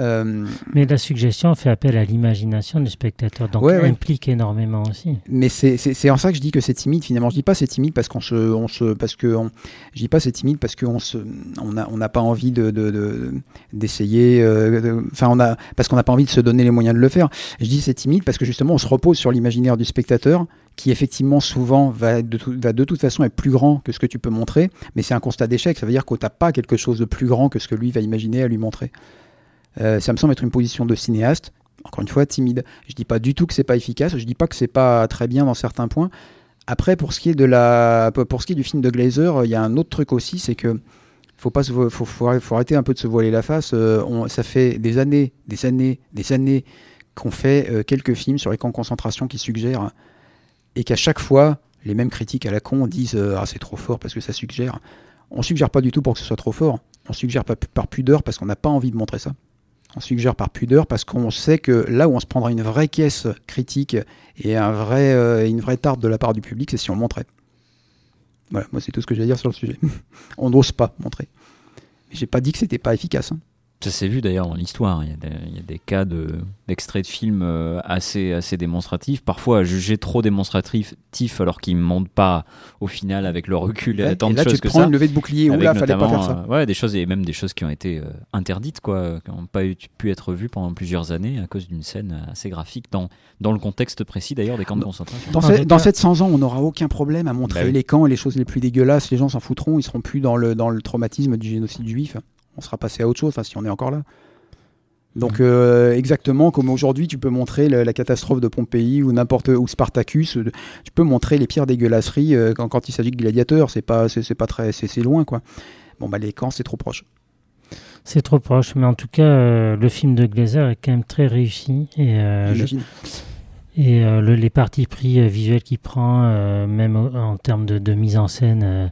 Euh, Mais la suggestion fait appel à l'imagination du spectateur, donc Ouais, ouais. implique énormément aussi. mais c'est en ça que je dis que c'est timide finalement je dis pas c'est timide parce qu'on se on se parce que on, je dis pas c'est timide parce qu'on se on a on n'a pas envie de de- de- d'essayer euh, de- enfin on a parce qu'on n'a pas envie de se donner les moyens de le faire je dis c'est timide parce que justement on se repose sur l'imaginaire du spectateur qui effectivement souvent va de, tout- va de toute façon être plus grand que ce que tu peux montrer mais c'est un constat d'échec ça veut dire que t'as pas quelque chose de plus grand que ce que lui va imaginer à lui montrer Euh, ça me semble être une position de cinéaste encore une fois timide je dis pas du tout que c'est pas efficace je dis pas que c'est pas très bien dans certains points Après, pour ce qui est de la, pour ce qui est du film de Glazer, il y a un autre truc aussi, c'est que faut pas se, faut, faut, arrêter un peu de se voiler la face. Euh, on, ça fait des années, des années, des années qu'on fait euh, quelques films sur les camps de concentration qui suggèrent et qu'à chaque fois, les mêmes critiques à la con disent ah c'est trop fort parce que ça suggère. On suggère pas du tout pour que ce soit trop fort. On suggère pas par pudeur parce qu'on n'a pas envie de montrer ça. On suggère par pudeur parce qu'on sait que là où on se prendra une vraie caisse critique et vrai, une vraie tarte de la part du public, c'est si on montrait. Voilà, moi c'est tout ce que j'ai à dire sur le sujet. on n'ose pas montrer. J'ai pas dit que c'était pas efficace. Hein. Ça s'est vu d'ailleurs dans l'histoire. Il, il, y a des cas d'extraits de, films euh, assez, assez démonstratifs. Parfois jugés trop démonstratifs alors qu'ils ne montent pas au final avec le recul et, tant de choses tu que prends ça. une levée de bouclier. Ou là, fallait pas faire ça. Euh, ouais, des choses et même des choses qui ont été euh, interdites, quoi, qui n'ont pas pu être vues pendant plusieurs années à cause d'une scène assez graphique dans, dans le contexte précis d'ailleurs des camps de concentration. Dans, dans 700 ans, on n'aura aucun problème à montrer bah les camps et les choses les plus dégueulasses. Les gens s'en foutront. Ils seront plus dans le, dans le traumatisme du génocide juif on sera passé à autre chose, si on est encore là. Donc euh, exactement comme aujourd'hui, tu peux montrer la, catastrophe de Pompéi ou n'importe où Spartacus, euh, tu peux montrer les pires dégueulasseries euh, quand, il s'agit de gladiateurs. C'est pas, c'est, pas très, c'est, loin quoi. Bon bah les camps c'est trop proche. C'est trop proche, mais en tout cas le film de Glazer est quand même très réussi et et les parties pris visuels qu'il prend, même en termes de, de, mise en scène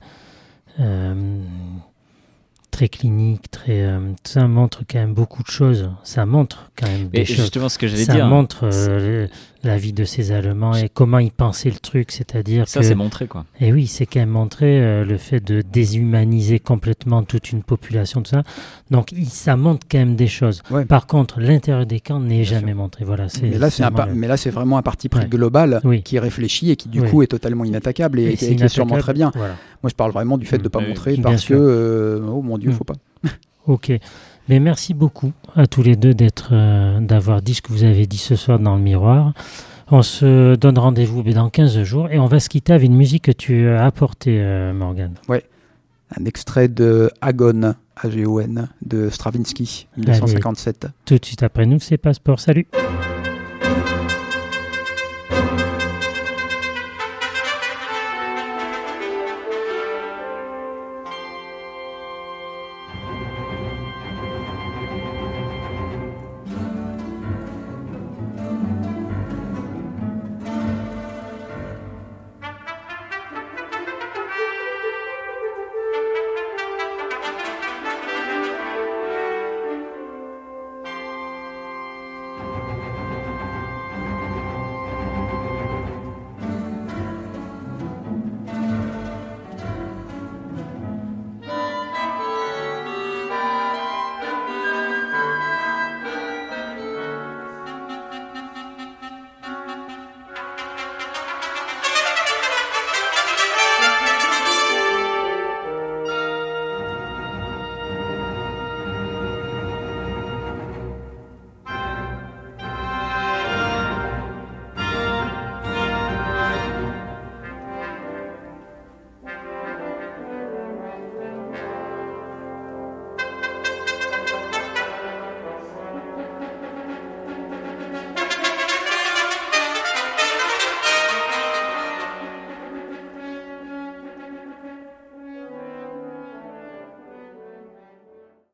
très clinique, très, euh, ça montre quand même beaucoup de choses. Ça montre quand même des choses. Justement, ce que j'allais dire. Ça montre euh, la vie de ces Allemands et comment ils pensaient le truc, c'est-à-dire ça, c'est montré quoi. Et oui, c'est quand même montré euh, le fait de déshumaniser complètement toute une population de ça. Donc, ça montre quand même des choses. Par contre, l'intérieur des camps n'est jamais montré. Voilà. Mais là, c'est mais là, c'est vraiment un parti pris global qui réfléchit et qui du coup est totalement inattaquable et, qui est sûrement très bien. Moi, je parle vraiment du fait de ne pas mm. montrer parce que, oh mon Dieu, il mm. faut pas. ok. Mais merci beaucoup à tous les deux d'être, euh, d'avoir dit ce que vous avez dit ce soir dans le miroir. On se donne rendez-vous dans 15 jours et on va se quitter avec une musique que tu as apportée, euh, Morgan. Ouais, un extrait de Agon, A-G-O-N, de Stravinsky, 1957. tout de suite après nous, c'est Passeport. Salut!